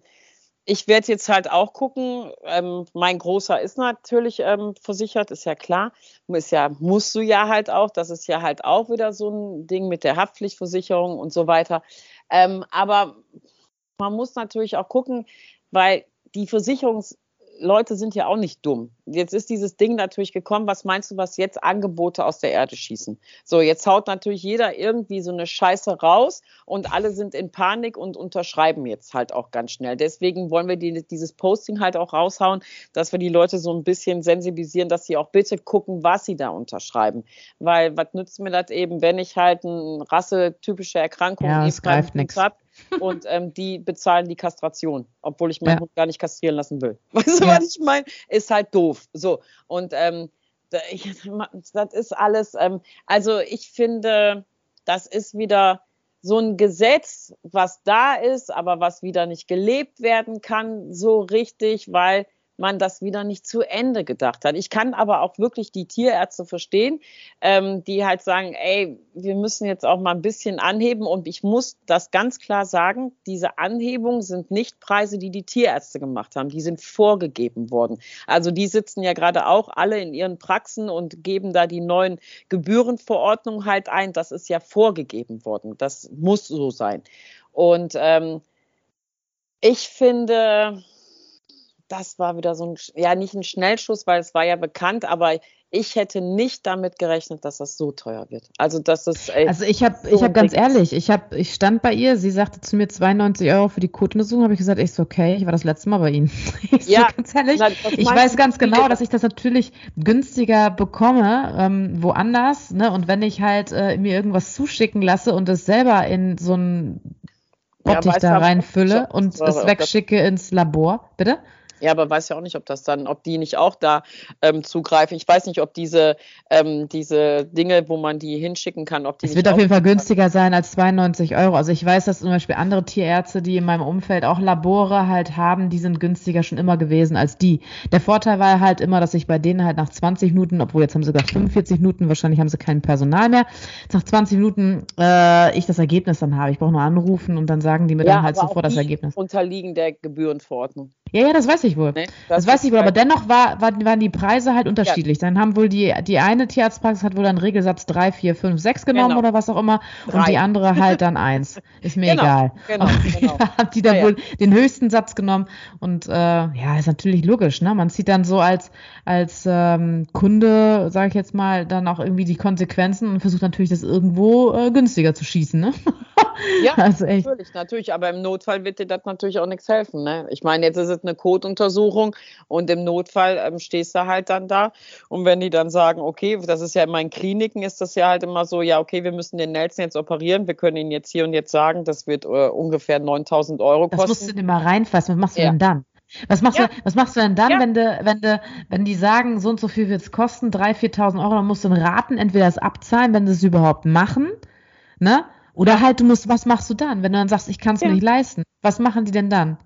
ich werde jetzt halt auch gucken. Ähm, mein Großer ist natürlich ähm, versichert, ist ja klar. Ist ja, musst du ja halt auch. Das ist ja halt auch wieder so ein Ding mit der Haftpflichtversicherung und so weiter. Ähm, aber man muss natürlich auch gucken, weil die Versicherungs Leute sind ja auch nicht dumm. Jetzt ist dieses Ding natürlich gekommen. Was meinst du, was jetzt Angebote aus der Erde schießen? So, jetzt haut natürlich jeder irgendwie so eine Scheiße raus und alle sind in Panik und unterschreiben jetzt halt auch ganz schnell. Deswegen wollen wir die, dieses Posting halt auch raushauen, dass wir die Leute so ein bisschen sensibilisieren, dass sie auch bitte gucken, was sie da unterschreiben. Weil was nützt mir das eben, wenn ich halt eine rassetypische Erkrankung ja, habe? und ähm, die bezahlen die Kastration, obwohl ich meinen ja. Hund gar nicht kastrieren lassen will. Weißt du, ja. was ich meine? Ist halt doof. So. Und ähm, das ist alles, ähm, also ich finde, das ist wieder so ein Gesetz, was da ist, aber was wieder nicht gelebt werden kann, so richtig, weil man das wieder nicht zu Ende gedacht hat. Ich kann aber auch wirklich die Tierärzte verstehen, ähm, die halt sagen, ey, wir müssen jetzt auch mal ein bisschen anheben und ich muss das ganz klar sagen, diese Anhebungen sind nicht Preise, die die Tierärzte gemacht haben, die sind vorgegeben worden. Also die sitzen ja gerade auch alle in ihren Praxen und geben da die neuen Gebührenverordnungen halt ein. Das ist ja vorgegeben worden. Das muss so sein. Und ähm, ich finde, das war wieder so ein, ja, nicht ein Schnellschuss, weil es war ja bekannt, aber ich hätte nicht damit gerechnet, dass das so teuer wird. Also das ist ey, Also ich habe so ich habe ganz ehrlich, ich habe ich stand bei ihr, sie sagte zu mir 92 Euro für die Kotuntersuchung, habe ich gesagt, ich so okay, ich war das letzte Mal bei Ihnen. Ich ja, so, ganz ehrlich, na, ich weiß ganz genau, dass ich das natürlich günstiger bekomme ähm, woanders, ne? Und wenn ich halt äh, mir irgendwas zuschicken lasse und es selber in so ein Bottich ja, da reinfülle und es wegschicke ins Labor, bitte? Ja, aber weiß ja auch nicht, ob das dann, ob die nicht auch da ähm, zugreifen. Ich weiß nicht, ob diese, ähm, diese Dinge, wo man die hinschicken kann, ob die. Es wird auf jeden Fall günstiger sein als 92 Euro. Also ich weiß, dass zum Beispiel andere Tierärzte, die in meinem Umfeld auch Labore halt haben, die sind günstiger schon immer gewesen als die. Der Vorteil war halt immer, dass ich bei denen halt nach 20 Minuten, obwohl jetzt haben sie sogar 45 Minuten, wahrscheinlich haben sie kein Personal mehr, nach 20 Minuten äh, ich das Ergebnis dann habe. Ich brauche nur anrufen und dann sagen die mir ja, dann halt sofort das Ergebnis. Unterliegen der Gebührenverordnung. Ja, ja, das weiß ich wohl. Nee, das, das weiß ich wohl, aber dennoch war, war, waren die Preise halt unterschiedlich. Ja. Dann haben wohl die, die eine Tierarztpraxis hat wohl dann Regelsatz 3, 4, 5, 6 genommen genau. oder was auch immer Drei. und die andere halt dann 1. Ist mir genau, egal. Genau, genau. hat die dann ja, wohl den höchsten Satz genommen und äh, ja, ist natürlich logisch, ne? Man zieht dann so als, als ähm, Kunde, sage ich jetzt mal, dann auch irgendwie die Konsequenzen und versucht natürlich das irgendwo äh, günstiger zu schießen, ne? Ja, also natürlich, natürlich, aber im Notfall wird dir das natürlich auch nichts helfen, ne? Ich meine, jetzt ist es eine Kot- Blutuntersuchung und im Notfall ähm, stehst du halt dann da. Und wenn die dann sagen, okay, das ist ja in Kliniken, ist das ja halt immer so, ja, okay, wir müssen den Nelson jetzt operieren, wir können ihn jetzt hier und jetzt sagen, das wird äh, ungefähr 9000 Euro kosten. Das musst du immer reinfassen. Was machst du ja. denn dann? Was machst, ja. du, was machst du denn dann, ja. wenn, du, wenn, du, wenn die sagen, so und so viel wird es kosten, 3.000, 4.000 Euro, dann musst du raten, entweder das abzahlen, wenn sie es überhaupt machen, ne? Oder halt, du musst, was machst du dann, wenn du dann sagst, ich kann es ja. mir nicht leisten? Was machen die denn dann?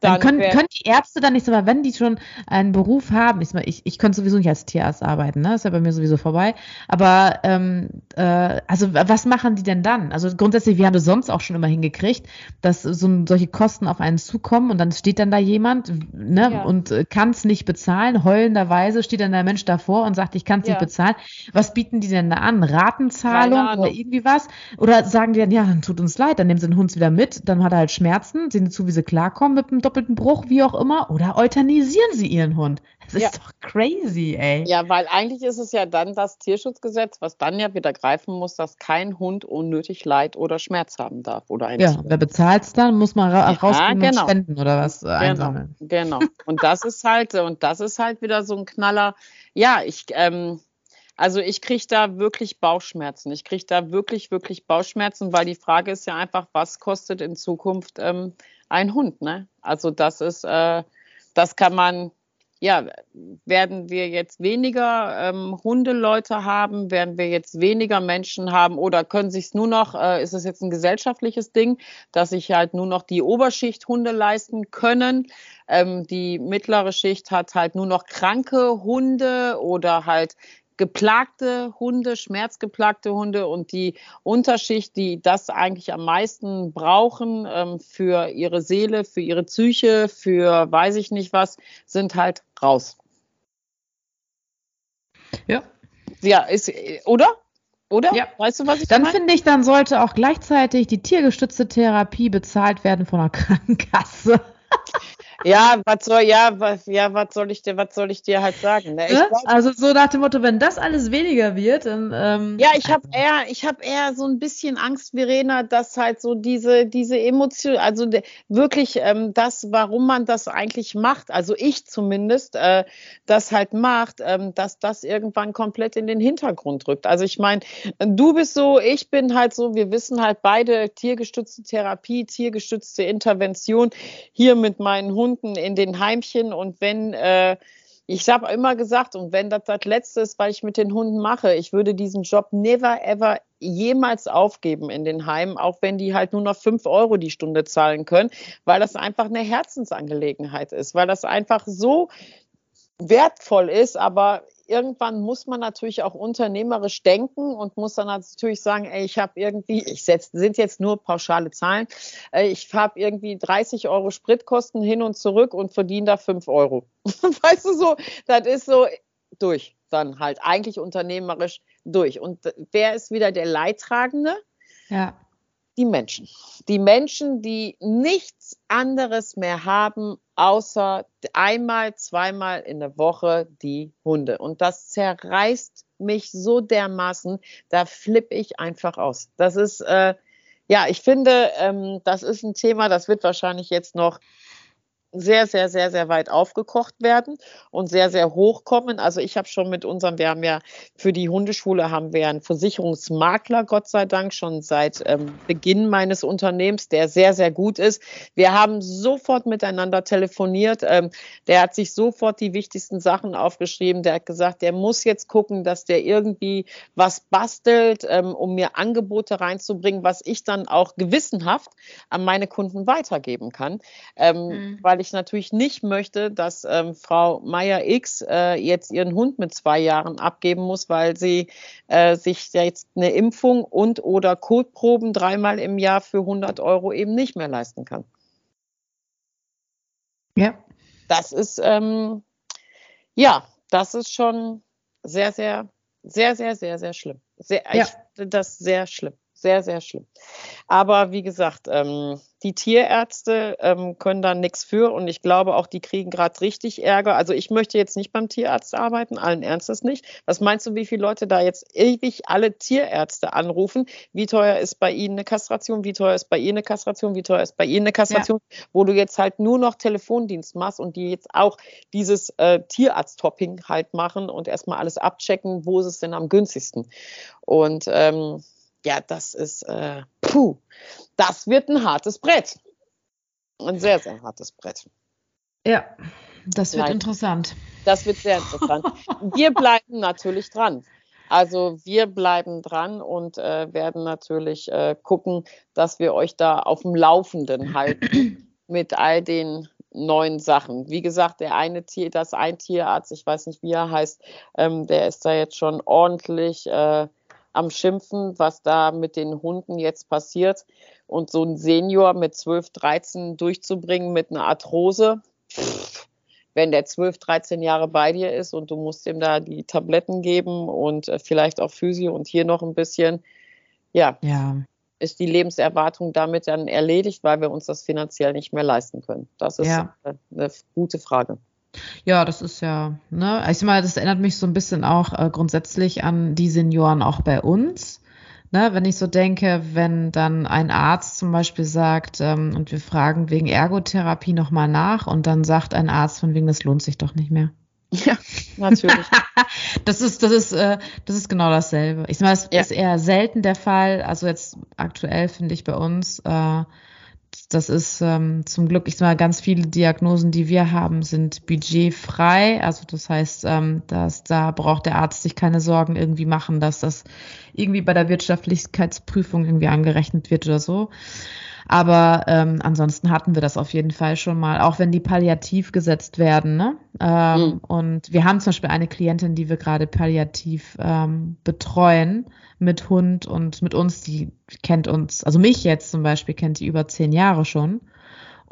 Dann, dann können, können die Ärzte dann nicht so, wenn die schon einen Beruf haben, ich, ich, ich könnte sowieso nicht als Tierarzt arbeiten, ne? Ist ja bei mir sowieso vorbei. Aber ähm, äh, also was machen die denn dann? Also grundsätzlich, wir haben das sonst auch schon immer hingekriegt, dass so solche Kosten auf einen zukommen und dann steht dann da jemand ne, ja. und äh, kann es nicht bezahlen. Heulenderweise steht dann der Mensch davor und sagt, ich kann es ja. nicht bezahlen. Was bieten die denn da an? Ratenzahlung oder irgendwie was? Oder sagen die dann, ja, dann tut uns leid, dann nehmen sie den Hund wieder mit, dann hat er halt Schmerzen, sehen zu, wie sie klarkommen mit dem doppelten Bruch, wie auch immer, oder euthanisieren sie ihren Hund. Das ist ja. doch crazy, ey. Ja, weil eigentlich ist es ja dann das Tierschutzgesetz, was dann ja wieder greifen muss, dass kein Hund unnötig Leid oder Schmerz haben darf. Oder ein ja, wer bezahlt es dann, muss man ra ja, rausgehen genau. und spenden oder was äh, genau, einsammeln. Genau. Und das ist halt, und das ist halt wieder so ein Knaller. Ja, ich, ähm, also ich kriege da wirklich Bauchschmerzen. Ich kriege da wirklich, wirklich Bauchschmerzen, weil die Frage ist ja einfach, was kostet in Zukunft ähm, ein Hund. Ne? Also das ist, äh, das kann man, ja, werden wir jetzt weniger ähm, Hundeleute haben, werden wir jetzt weniger Menschen haben oder können sich nur noch, äh, ist es jetzt ein gesellschaftliches Ding, dass sich halt nur noch die Oberschicht Hunde leisten können. Ähm, die mittlere Schicht hat halt nur noch kranke Hunde oder halt geplagte Hunde, schmerzgeplagte Hunde und die Unterschicht, die das eigentlich am meisten brauchen ähm, für ihre Seele, für ihre Psyche, für weiß ich nicht was, sind halt raus. Ja. Ja, ist, oder? Oder? Ja. Weißt du, was ich Dann finde ich, dann sollte auch gleichzeitig die tiergestützte Therapie bezahlt werden von der Krankenkasse. Ja, was soll, ja, was, ja, was soll ich dir, was soll ich dir halt sagen? Ne? Ja? Glaub, also so nach dem Motto, wenn das alles weniger wird, dann. Ähm, ja, ich habe eher, ich habe eher so ein bisschen Angst, Verena, dass halt so diese, diese Emotion, also de, wirklich ähm, das, warum man das eigentlich macht, also ich zumindest, äh, das halt macht, ähm, dass das irgendwann komplett in den Hintergrund rückt. Also ich meine, du bist so, ich bin halt so, wir wissen halt beide tiergestützte Therapie, tiergestützte Intervention hier mit meinen Hunden Stunden in den Heimchen und wenn, äh, ich habe immer gesagt, und wenn das das Letzte ist, was ich mit den Hunden mache, ich würde diesen Job never ever jemals aufgeben in den Heimen, auch wenn die halt nur noch fünf Euro die Stunde zahlen können, weil das einfach eine Herzensangelegenheit ist, weil das einfach so wertvoll ist, aber irgendwann muss man natürlich auch unternehmerisch denken und muss dann natürlich sagen, ey, ich habe irgendwie, ich setz, sind jetzt nur pauschale Zahlen, äh, ich habe irgendwie 30 Euro Spritkosten hin und zurück und verdiene da 5 Euro. weißt du so, das ist so durch, dann halt eigentlich unternehmerisch durch. Und wer ist wieder der Leidtragende? Ja die Menschen. Die Menschen, die nichts anderes mehr haben, außer einmal, zweimal in der Woche die Hunde. Und das zerreißt mich so dermaßen, da flippe ich einfach aus. Das ist, äh, ja, ich finde, ähm, das ist ein Thema, das wird wahrscheinlich jetzt noch sehr, sehr, sehr, sehr weit aufgekocht werden und sehr, sehr hoch kommen. Also ich habe schon mit unserem, wir haben ja für die Hundeschule haben wir einen Versicherungsmakler, Gott sei Dank, schon seit ähm, Beginn meines Unternehmens, der sehr, sehr gut ist. Wir haben sofort miteinander telefoniert. Ähm, der hat sich sofort die wichtigsten Sachen aufgeschrieben. Der hat gesagt, der muss jetzt gucken, dass der irgendwie was bastelt, ähm, um mir Angebote reinzubringen, was ich dann auch gewissenhaft an meine Kunden weitergeben kann. Ähm, mhm. Weil weil ich natürlich nicht möchte, dass ähm, Frau Meier X äh, jetzt ihren Hund mit zwei Jahren abgeben muss, weil sie äh, sich jetzt eine Impfung und oder Kotproben dreimal im Jahr für 100 Euro eben nicht mehr leisten kann. Ja. Das ist, ähm, ja, das ist schon sehr, sehr, sehr, sehr, sehr, sehr schlimm. Sehr, ja. Ich finde das sehr schlimm Sehr, sehr schlimm. Aber wie gesagt, ähm, die Tierärzte ähm, können da nichts für und ich glaube auch, die kriegen gerade richtig Ärger. Also ich möchte jetzt nicht beim Tierarzt arbeiten, allen Ernstes nicht. Was meinst du, wie viele Leute da jetzt ewig alle Tierärzte anrufen? Wie teuer ist bei ihnen eine Kastration? Wie teuer ist bei ihnen eine Kastration? Wie teuer ist bei ihnen eine Kastration? Ja. Wo du jetzt halt nur noch Telefondienst machst und die jetzt auch dieses äh, Tierarzt-Topping halt machen und erstmal alles abchecken, wo ist es denn am günstigsten? Und ähm, ja, das ist, äh, puh, das wird ein hartes Brett. Ein sehr, sehr hartes Brett. Ja, das wird Nein. interessant. Das wird sehr interessant. wir bleiben natürlich dran. Also wir bleiben dran und äh, werden natürlich äh, gucken, dass wir euch da auf dem Laufenden halten mit all den neuen Sachen. Wie gesagt, der eine Tier, das ein Tierarzt, ich weiß nicht, wie er heißt, ähm, der ist da jetzt schon ordentlich äh, am Schimpfen, was da mit den Hunden jetzt passiert. Und so ein Senior mit 12, 13 durchzubringen mit einer Arthrose, wenn der 12, 13 Jahre bei dir ist und du musst ihm da die Tabletten geben und äh, vielleicht auch Physio und hier noch ein bisschen, ja, ja, ist die Lebenserwartung damit dann erledigt, weil wir uns das finanziell nicht mehr leisten können. Das ist ja. eine gute Frage. Ja, das ist ja, ne, ich sag mal, das erinnert mich so ein bisschen auch äh, grundsätzlich an die Senioren auch bei uns. Ne, wenn ich so denke, wenn dann ein Arzt zum Beispiel sagt, ähm, und wir fragen wegen Ergotherapie nochmal nach und dann sagt ein Arzt von wegen, das lohnt sich doch nicht mehr. Ja, natürlich. das ist, das ist, äh, das ist genau dasselbe. Ich sag mal, das ja. ist eher selten der Fall. Also jetzt aktuell finde ich bei uns, äh, das ist ähm, zum Glück, ich sag mal, ganz viele Diagnosen, die wir haben, sind budgetfrei. Also das heißt, ähm, dass da braucht der Arzt sich keine Sorgen irgendwie machen, dass das irgendwie bei der Wirtschaftlichkeitsprüfung irgendwie angerechnet wird oder so. Aber ähm, ansonsten hatten wir das auf jeden Fall schon mal, auch wenn die palliativ gesetzt werden. Ne? Ähm, mhm. Und wir haben zum Beispiel eine Klientin, die wir gerade palliativ ähm, betreuen mit Hund und mit uns, die kennt uns, also mich jetzt zum Beispiel kennt die über zehn Jahre schon.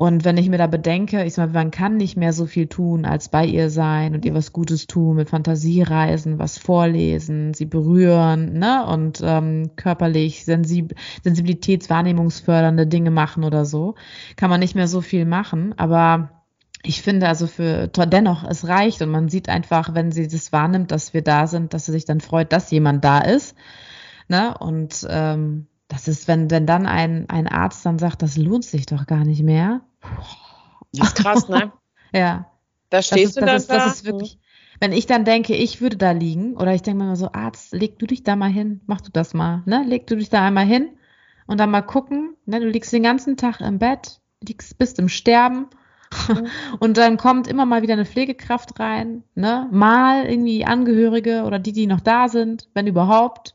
Und wenn ich mir da bedenke, ich sag mal, man kann nicht mehr so viel tun, als bei ihr sein und ihr was Gutes tun, mit Fantasiereisen, was vorlesen, sie berühren, ne? Und ähm, körperlich sensib sensibilitätswahrnehmungsfördernde Dinge machen oder so, kann man nicht mehr so viel machen. Aber ich finde also für dennoch, es reicht und man sieht einfach, wenn sie das wahrnimmt, dass wir da sind, dass sie sich dann freut, dass jemand da ist. Ne? Und ähm, das ist, wenn, wenn dann ein, ein Arzt dann sagt, das lohnt sich doch gar nicht mehr. Das ist krass, ne? ja. Da stehst das ist, du das dann ist, das ist wirklich, wenn ich dann denke, ich würde da liegen, oder ich denke mir immer so, Arzt, leg du dich da mal hin, mach du das mal, ne? Leg du dich da einmal hin und dann mal gucken, ne? Du liegst den ganzen Tag im Bett, liegst, bist im Sterben. Mhm. Und dann kommt immer mal wieder eine Pflegekraft rein, ne? Mal irgendwie Angehörige oder die, die noch da sind, wenn überhaupt.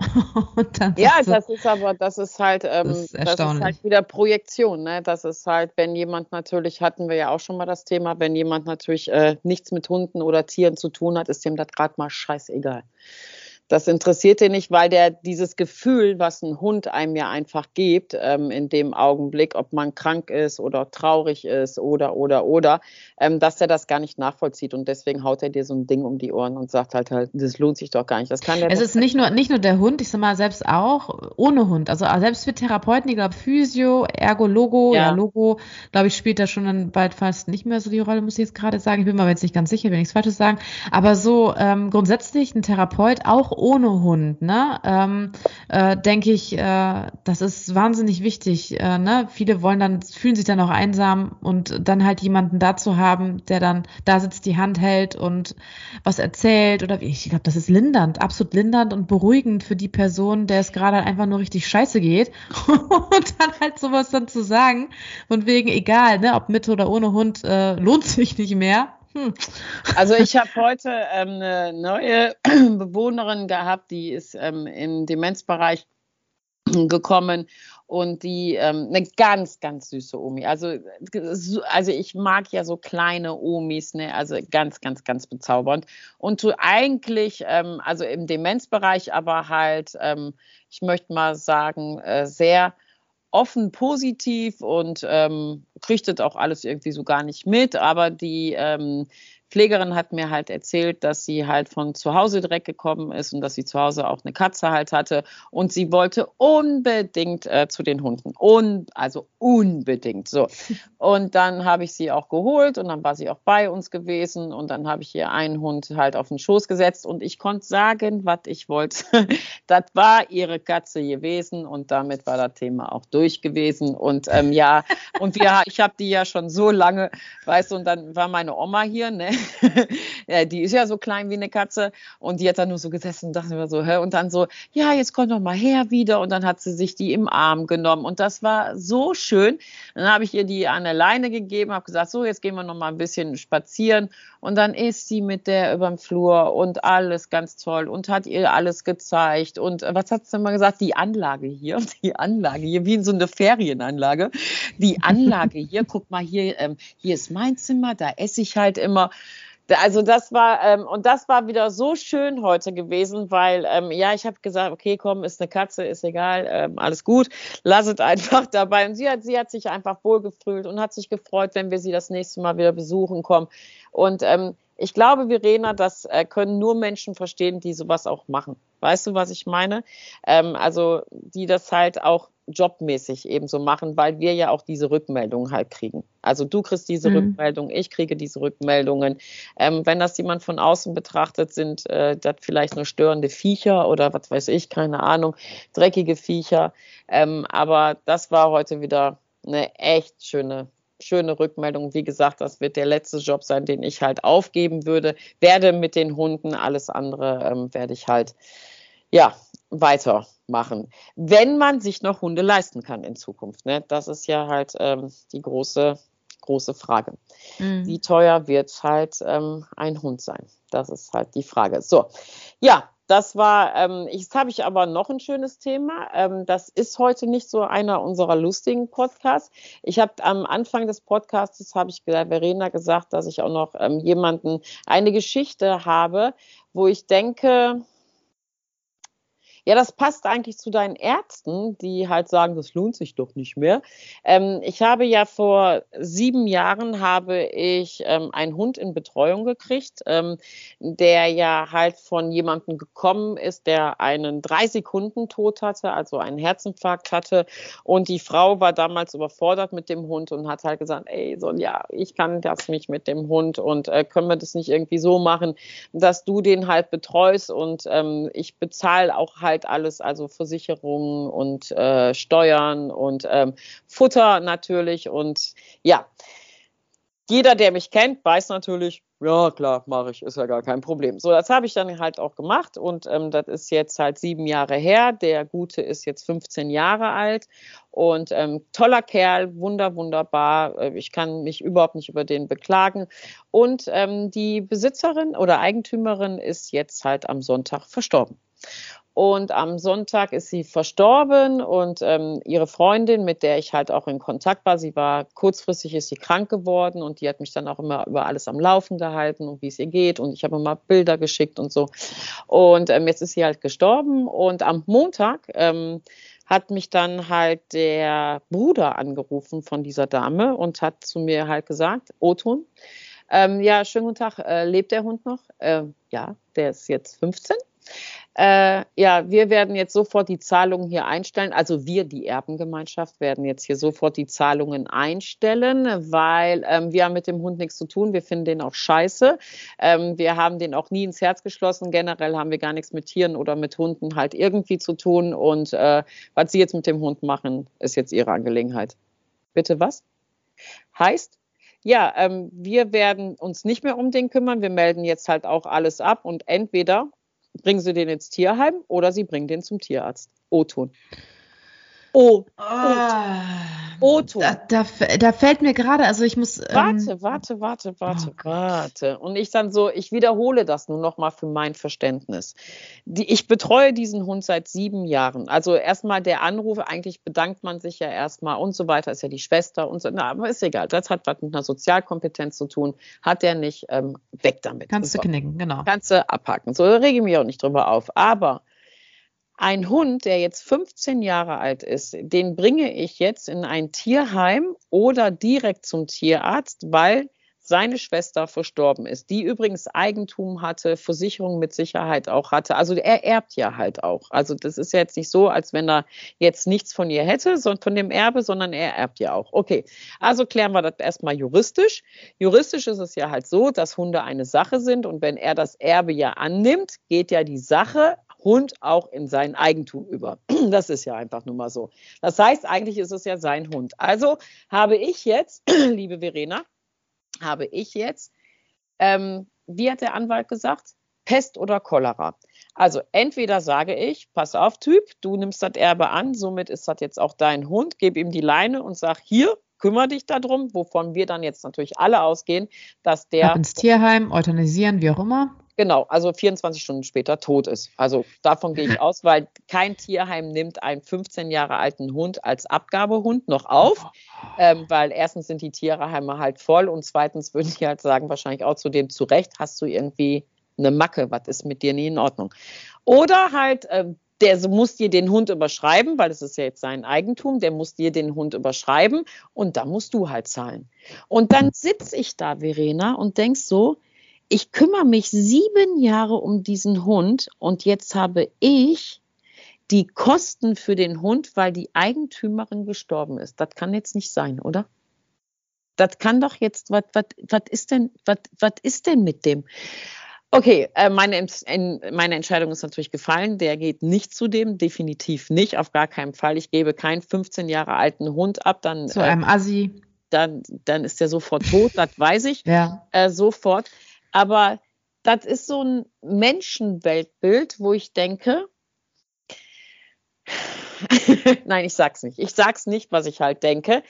ja, so, das ist aber, das ist halt, ähm, das, ist das, ist halt wieder Projektion, ne? Das ist halt, wenn jemand natürlich, hatten wir ja auch schon mal das Thema, wenn jemand natürlich äh, nichts mit Hunden oder Tieren zu tun hat, ist dem das gerade mal scheißegal. Das interessiert ihn nicht, weil der dieses Gefühl, was ein Hund einem ja einfach gibt, ähm, in dem Augenblick, ob man krank ist oder traurig ist oder, oder, oder, ähm, dass er das gar nicht nachvollzieht. Und deswegen haut er dir so ein Ding um die Ohren und sagt halt, halt das lohnt sich doch gar nicht. Das kann der es ist nicht nur, nicht nur der Hund, ich sag mal, selbst auch ohne Hund. Also selbst für Therapeuten, ich glaube, Physio, Ergo, Logo, ja, ja Logo, glaube ich, spielt da schon dann bald fast nicht mehr so die Rolle, muss ich jetzt gerade sagen. Ich bin mir jetzt nicht ganz sicher, wenn ich es Falsches sagen. Aber so ähm, grundsätzlich ein Therapeut, auch ohne Hund, ne, ähm, äh, denke ich, äh, das ist wahnsinnig wichtig. Äh, ne? Viele wollen dann, fühlen sich dann auch einsam und dann halt jemanden dazu haben, der dann da sitzt, die Hand hält und was erzählt oder ich glaube, das ist lindernd, absolut lindernd und beruhigend für die Person, der es gerade einfach nur richtig scheiße geht und dann halt sowas dann zu sagen, von wegen egal, ne, ob mit oder ohne Hund, äh, lohnt sich nicht mehr. Hm. Also ich habe heute ähm, eine neue Bewohnerin gehabt, die ist ähm, im Demenzbereich gekommen und die ähm, eine ganz, ganz süße Omi. Also, also ich mag ja so kleine Omis, ne? also ganz, ganz, ganz bezaubernd. Und du eigentlich, ähm, also im Demenzbereich, aber halt, ähm, ich möchte mal sagen, äh, sehr offen positiv und ähm, kriegt das auch alles irgendwie so gar nicht mit, aber die, ähm, Pflegerin hat mir halt erzählt, dass sie halt von zu Hause direkt gekommen ist und dass sie zu Hause auch eine Katze halt hatte und sie wollte unbedingt äh, zu den Hunden. Und, also unbedingt so. Und dann habe ich sie auch geholt und dann war sie auch bei uns gewesen und dann habe ich ihr einen Hund halt auf den Schoß gesetzt und ich konnte sagen, was ich wollte. das war ihre Katze gewesen und damit war das Thema auch durch gewesen. Und ähm, ja, und wir, ich habe die ja schon so lange, weißt du, und dann war meine Oma hier, ne? ja, die ist ja so klein wie eine Katze und die hat dann nur so gesessen und dachte mir so, hä? Und dann so, ja, jetzt komm doch mal her wieder und dann hat sie sich die im Arm genommen und das war so schön. Dann habe ich ihr die an der Leine gegeben, habe gesagt, so, jetzt gehen wir noch mal ein bisschen spazieren und dann ist sie mit der überm Flur und alles ganz toll und hat ihr alles gezeigt und äh, was hat sie mal gesagt? Die Anlage hier, die Anlage hier, wie in so eine Ferienanlage. Die Anlage hier, guck mal hier, ähm, hier ist mein Zimmer, da esse ich halt immer. Also das war ähm, und das war wieder so schön heute gewesen, weil ähm, ja ich habe gesagt, okay, komm, ist eine Katze, ist egal, ähm, alles gut, lasset einfach dabei. Und sie hat, sie hat sich einfach wohlgefühlt und hat sich gefreut, wenn wir sie das nächste Mal wieder besuchen kommen. Und ähm, ich glaube, Verena, das äh, können nur Menschen verstehen, die sowas auch machen. Weißt du, was ich meine? Ähm, also die das halt auch jobmäßig eben so machen, weil wir ja auch diese Rückmeldungen halt kriegen. Also du kriegst diese mhm. Rückmeldungen, ich kriege diese Rückmeldungen. Ähm, wenn das jemand von außen betrachtet, sind äh, das vielleicht nur störende Viecher oder was weiß ich, keine Ahnung, dreckige Viecher. Ähm, aber das war heute wieder eine echt schöne schöne Rückmeldung. Wie gesagt, das wird der letzte Job sein, den ich halt aufgeben würde. Werde mit den Hunden, alles andere ähm, werde ich halt, ja, weitermachen. Wenn man sich noch Hunde leisten kann in Zukunft. Ne? Das ist ja halt ähm, die große, große Frage. Mhm. Wie teuer wird halt ähm, ein Hund sein? Das ist halt die Frage. So, ja, das war, ähm, jetzt habe ich aber noch ein schönes Thema. Ähm, das ist heute nicht so einer unserer lustigen Podcasts. Ich habe am Anfang des Podcasts, habe ich Verena gesagt, dass ich auch noch ähm, jemanden eine Geschichte habe, wo ich denke, ja, das passt eigentlich zu deinen Ärzten, die halt sagen, das lohnt sich doch nicht mehr. Ähm, ich habe ja vor sieben Jahren habe ich ähm, einen Hund in Betreuung gekriegt, ähm, der ja halt von jemandem gekommen ist, der einen drei Sekunden Tod hatte, also einen Herzinfarkt hatte. Und die Frau war damals überfordert mit dem Hund und hat halt gesagt, ey, Sonja, ich kann das nicht mit dem Hund und äh, können wir das nicht irgendwie so machen, dass du den halt betreust und ähm, ich bezahle auch halt halt alles, also Versicherungen und äh, Steuern und ähm, Futter natürlich. Und ja, jeder, der mich kennt, weiß natürlich, ja klar, mache ich, ist ja gar kein Problem. So, das habe ich dann halt auch gemacht und ähm, das ist jetzt halt sieben Jahre her. Der Gute ist jetzt 15 Jahre alt und ähm, toller Kerl, wunder, wunderbar. Äh, ich kann mich überhaupt nicht über den beklagen. Und ähm, die Besitzerin oder Eigentümerin ist jetzt halt am Sonntag verstorben. Und am Sonntag ist sie verstorben und ähm, ihre Freundin, mit der ich halt auch in Kontakt war, sie war kurzfristig ist sie krank geworden und die hat mich dann auch immer über alles am Laufen gehalten und wie es ihr geht und ich habe immer Bilder geschickt und so. Und ähm, jetzt ist sie halt gestorben und am Montag ähm, hat mich dann halt der Bruder angerufen von dieser Dame und hat zu mir halt gesagt, Oton, ähm, ja, schönen guten Tag, äh, lebt der Hund noch? Äh, ja, der ist jetzt 15 äh, ja, wir werden jetzt sofort die Zahlungen hier einstellen. Also wir, die Erbengemeinschaft, werden jetzt hier sofort die Zahlungen einstellen, weil ähm, wir haben mit dem Hund nichts zu tun. Wir finden den auch scheiße. Ähm, wir haben den auch nie ins Herz geschlossen. Generell haben wir gar nichts mit Tieren oder mit Hunden halt irgendwie zu tun. Und äh, was Sie jetzt mit dem Hund machen, ist jetzt Ihre Angelegenheit. Bitte was? Heißt, ja, ähm, wir werden uns nicht mehr um den kümmern. Wir melden jetzt halt auch alles ab und entweder bringen Sie den ins Tierheim oder Sie bringen den zum Tierarzt. O-Ton. O. O-Ton. Da, da, da, fällt mir gerade, also ich muss. Warte, ähm, warte, warte, warte, oh warte. Und ich dann so, ich wiederhole das nur nochmal für mein Verständnis. Die, ich betreue diesen Hund seit sieben Jahren. Also erstmal der Anruf, eigentlich bedankt man sich ja erstmal und so weiter, ist ja die Schwester und so. Na, aber ist egal. Das hat was mit einer Sozialkompetenz zu tun. Hat der nicht, ähm, weg damit. Kannst so. du knicken, genau. Kannst du abhaken. So, rege ich mich auch nicht drüber auf. Aber ein Hund, der jetzt 15 Jahre alt ist, den bringe ich jetzt in ein Tierheim oder direkt zum Tierarzt, weil seine Schwester verstorben ist, die übrigens Eigentum hatte, Versicherung mit Sicherheit auch hatte. Also er erbt ja halt auch. Also das ist jetzt nicht so, als wenn er jetzt nichts von ihr hätte, sondern von dem Erbe, sondern er erbt ja auch. Okay, also klären wir das erstmal juristisch. Juristisch ist es ja halt so, dass Hunde eine Sache sind und wenn er das Erbe ja annimmt, geht ja die Sache Hund auch in sein Eigentum über. Das ist ja einfach nur mal so. Das heißt, eigentlich ist es ja sein Hund. Also habe ich jetzt, liebe Verena, habe ich jetzt, ähm, wie hat der Anwalt gesagt, Pest oder Cholera. Also entweder sage ich, pass auf, Typ, du nimmst das Erbe an, somit ist das jetzt auch dein Hund, gib ihm die Leine und sag, hier, kümmere dich darum, wovon wir dann jetzt natürlich alle ausgehen, dass der. Ab ins Tierheim, euthanasieren, wie auch immer. Genau, also 24 Stunden später tot ist. Also davon gehe ich aus, weil kein Tierheim nimmt einen 15 Jahre alten Hund als Abgabehund noch auf, ähm, weil erstens sind die Tierheime halt voll und zweitens würden die halt sagen, wahrscheinlich auch zu dem zurecht, hast du irgendwie eine Macke, was ist mit dir nie in Ordnung. Oder halt, äh, der muss dir den Hund überschreiben, weil es ist ja jetzt sein Eigentum, der muss dir den Hund überschreiben und da musst du halt zahlen. Und dann sitze ich da, Verena, und denk so, ich kümmere mich sieben Jahre um diesen Hund und jetzt habe ich die Kosten für den Hund, weil die Eigentümerin gestorben ist. Das kann jetzt nicht sein, oder? Das kann doch jetzt, was ist denn, was ist denn mit dem? Okay, äh, meine, meine Entscheidung ist natürlich gefallen. Der geht nicht zu dem, definitiv nicht, auf gar keinen Fall. Ich gebe keinen 15 Jahre alten Hund ab, dann. Zu einem äh, Assi. Dann, dann ist der sofort tot, das weiß ich. Ja. Äh, sofort. Aber das ist so ein Menschenweltbild, wo ich denke, nein, ich sag's nicht. Ich sag's nicht, was ich halt denke.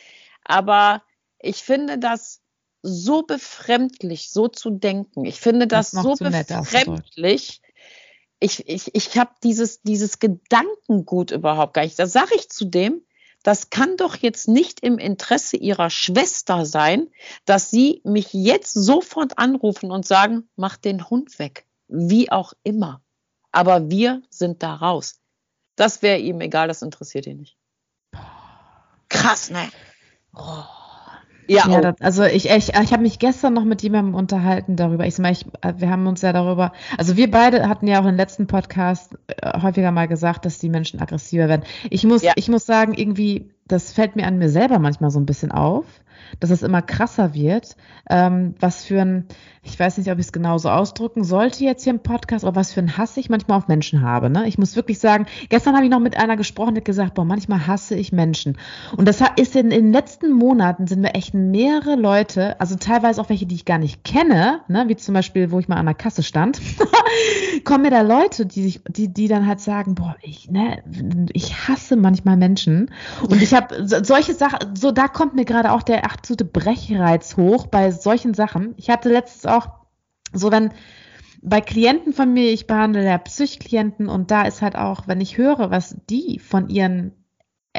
Aber ich finde das so befremdlich, so zu denken. Ich finde das, das so befremdlich. Ich, ich, ich habe dieses, dieses Gedankengut überhaupt gar nicht. Da sage ich zu dem, das kann doch jetzt nicht im Interesse ihrer Schwester sein, dass sie mich jetzt sofort anrufen und sagen, mach den Hund weg. Wie auch immer. Aber wir sind da raus. Das wäre ihm egal, das interessiert ihn nicht. Krass, ne? Oh. Ja, ja das, also ich, ich, ich habe mich gestern noch mit jemandem unterhalten darüber. Ich sag ich, wir haben uns ja darüber, also wir beide hatten ja auch im letzten Podcast äh, häufiger mal gesagt, dass die Menschen aggressiver werden. Ich muss, ja. ich muss sagen, irgendwie, das fällt mir an mir selber manchmal so ein bisschen auf dass es immer krasser wird. Ähm, was für ein, ich weiß nicht, ob ich es genauso ausdrücken sollte jetzt hier im Podcast, aber was für ein Hass ich manchmal auf Menschen habe. Ne? Ich muss wirklich sagen, gestern habe ich noch mit einer gesprochen, die hat gesagt, boah, manchmal hasse ich Menschen. Und das ist in, in den letzten Monaten sind wir echt mehrere Leute, also teilweise auch welche, die ich gar nicht kenne, ne? wie zum Beispiel, wo ich mal an der Kasse stand, kommen mir da Leute, die sich, die, die dann halt sagen, boah, ich, ne, ich hasse manchmal Menschen. Und ich habe solche Sachen, so da kommt mir gerade auch der absolute Brechreiz hoch bei solchen Sachen. Ich hatte letztens auch so, wenn bei Klienten von mir, ich behandle ja Psychklienten und da ist halt auch, wenn ich höre, was die von ihren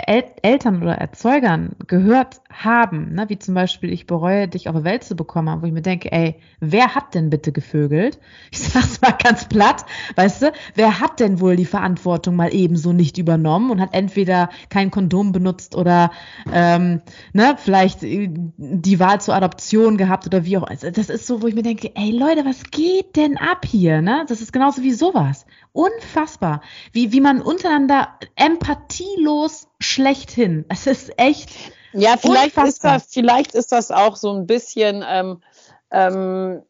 El Eltern oder Erzeugern gehört haben, ne, wie zum Beispiel, ich bereue, dich auf die Welt zu bekommen, wo ich mir denke, ey, wer hat denn bitte gevögelt? Ich sag's mal ganz platt, weißt du, wer hat denn wohl die Verantwortung mal ebenso nicht übernommen und hat entweder kein Kondom benutzt oder ähm, ne, vielleicht äh, die Wahl zur Adoption gehabt oder wie auch. Also das ist so, wo ich mir denke, ey Leute, was geht denn ab hier? Ne? Das ist genauso wie sowas. Unfassbar, wie, wie man untereinander empathielos schlechthin. Es ist echt. Ja, vielleicht ist das, vielleicht ist das auch so ein bisschen, ähm, ähm,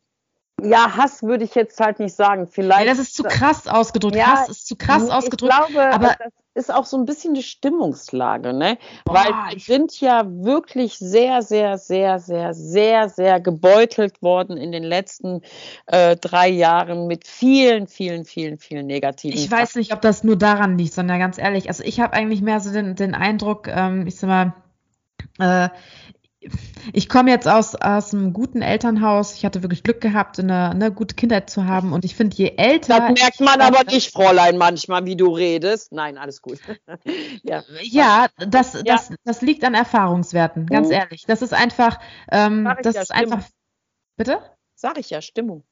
ja, Hass würde ich jetzt halt nicht sagen. Vielleicht. Ja, das ist zu krass ausgedrückt. Ja, Hass ist zu krass ausgedrückt. Ich glaube, aber das ist auch so ein bisschen die Stimmungslage, ne? Boah, Weil wir sind ja wirklich sehr, sehr, sehr, sehr, sehr, sehr gebeutelt worden in den letzten äh, drei Jahren mit vielen, vielen, vielen, vielen negativen. Ich weiß nicht, ob das nur daran liegt, sondern ganz ehrlich, also ich habe eigentlich mehr so den, den Eindruck, ähm, ich sag mal, äh, ich komme jetzt aus, aus einem guten Elternhaus. Ich hatte wirklich Glück gehabt, eine, eine gute Kindheit zu haben. Und ich finde, je älter. Das merkt man aber nicht, Fräulein, manchmal, wie du redest. Nein, alles gut. ja, ja, das, ja. Das, das liegt an Erfahrungswerten, ganz uh. ehrlich. Das ist einfach. Ähm, das ja, ist Stimmung. einfach. Bitte? Sag ich ja, Stimmung.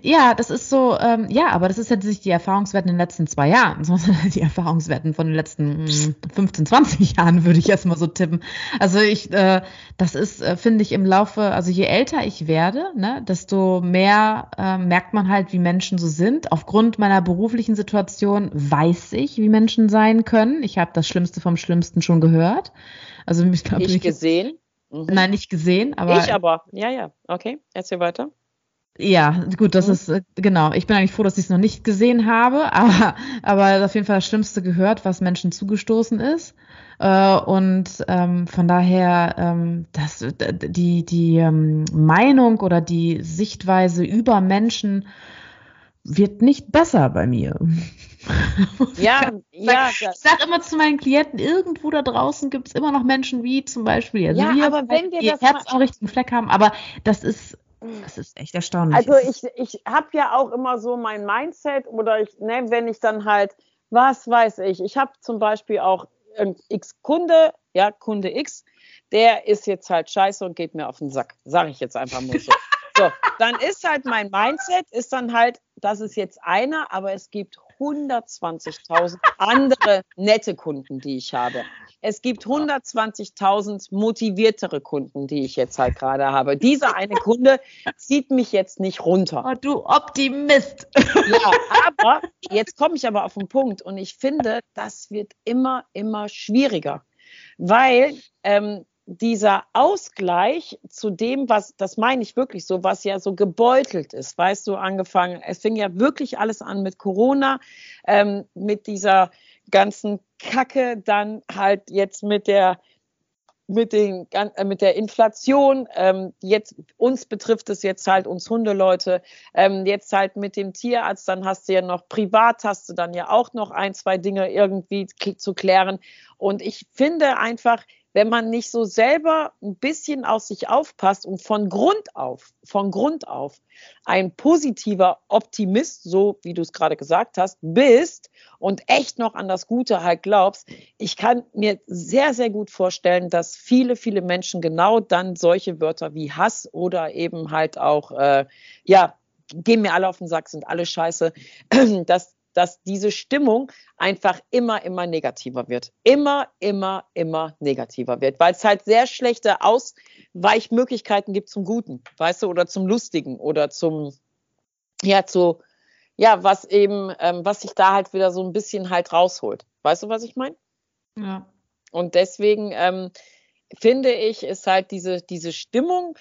Ja, das ist so, ähm, ja, aber das ist jetzt nicht die Erfahrungswerten in den letzten zwei Jahren, sondern die Erfahrungswerten von den letzten mh, 15, 20 Jahren, würde ich erstmal so tippen. Also ich, äh, das ist, äh, finde ich, im Laufe, also je älter ich werde, ne, desto mehr äh, merkt man halt, wie Menschen so sind. Aufgrund meiner beruflichen Situation weiß ich, wie Menschen sein können. Ich habe das Schlimmste vom Schlimmsten schon gehört. Also ich glaube, ich gesehen. Mhm. Nein, nicht gesehen, aber. Ich aber, ja, ja. Okay, erzähl weiter. Ja, gut, das mhm. ist, äh, genau. Ich bin eigentlich froh, dass ich es noch nicht gesehen habe, aber, aber auf jeden Fall das Schlimmste gehört, was Menschen zugestoßen ist. Äh, und ähm, von daher, ähm, das, die, die ähm, Meinung oder die Sichtweise über Menschen wird nicht besser bei mir. Ja, ja. Ich sage immer zu meinen Klienten, irgendwo da draußen gibt es immer noch Menschen wie zum Beispiel also ja, wir, aber wenn wir das Herz am richtigen Fleck haben, aber das ist das ist echt erstaunlich. Also ich, ich habe ja auch immer so mein Mindset oder ich, ne, wenn ich dann halt, was weiß ich, ich habe zum Beispiel auch X Kunde, ja, Kunde X, der ist jetzt halt scheiße und geht mir auf den Sack. Sage ich jetzt einfach mal so. so, dann ist halt mein Mindset, ist dann halt, das ist jetzt einer, aber es gibt 120.000 andere nette Kunden, die ich habe. Es gibt 120.000 motiviertere Kunden, die ich jetzt halt gerade habe. Dieser eine Kunde zieht mich jetzt nicht runter. Oh, du Optimist. Ja, aber jetzt komme ich aber auf den Punkt und ich finde, das wird immer, immer schwieriger, weil ähm, dieser Ausgleich zu dem, was, das meine ich wirklich so, was ja so gebeutelt ist, weißt du, angefangen, es fing ja wirklich alles an mit Corona, ähm, mit dieser ganzen Kacke, dann halt jetzt mit der mit, den, äh, mit der Inflation, ähm, jetzt uns betrifft es jetzt halt uns Hundeleute, ähm, jetzt halt mit dem Tierarzt, dann hast du ja noch privat, hast du dann ja auch noch ein, zwei Dinge irgendwie zu klären. Und ich finde einfach, wenn man nicht so selber ein bisschen auf sich aufpasst und von Grund auf, von Grund auf ein positiver Optimist, so wie du es gerade gesagt hast, bist und echt noch an das Gute halt glaubst, ich kann mir sehr, sehr gut vorstellen, dass viele, viele Menschen genau dann solche Wörter wie Hass oder eben halt auch, äh, ja, gehen mir alle auf den Sack, sind alle scheiße, dass dass diese Stimmung einfach immer, immer negativer wird. Immer, immer, immer negativer wird, weil es halt sehr schlechte Ausweichmöglichkeiten gibt zum Guten, weißt du, oder zum Lustigen oder zum, ja, zu, ja, was eben, ähm, was sich da halt wieder so ein bisschen halt rausholt. Weißt du, was ich meine? Ja. Und deswegen ähm, finde ich, ist halt diese, diese Stimmung,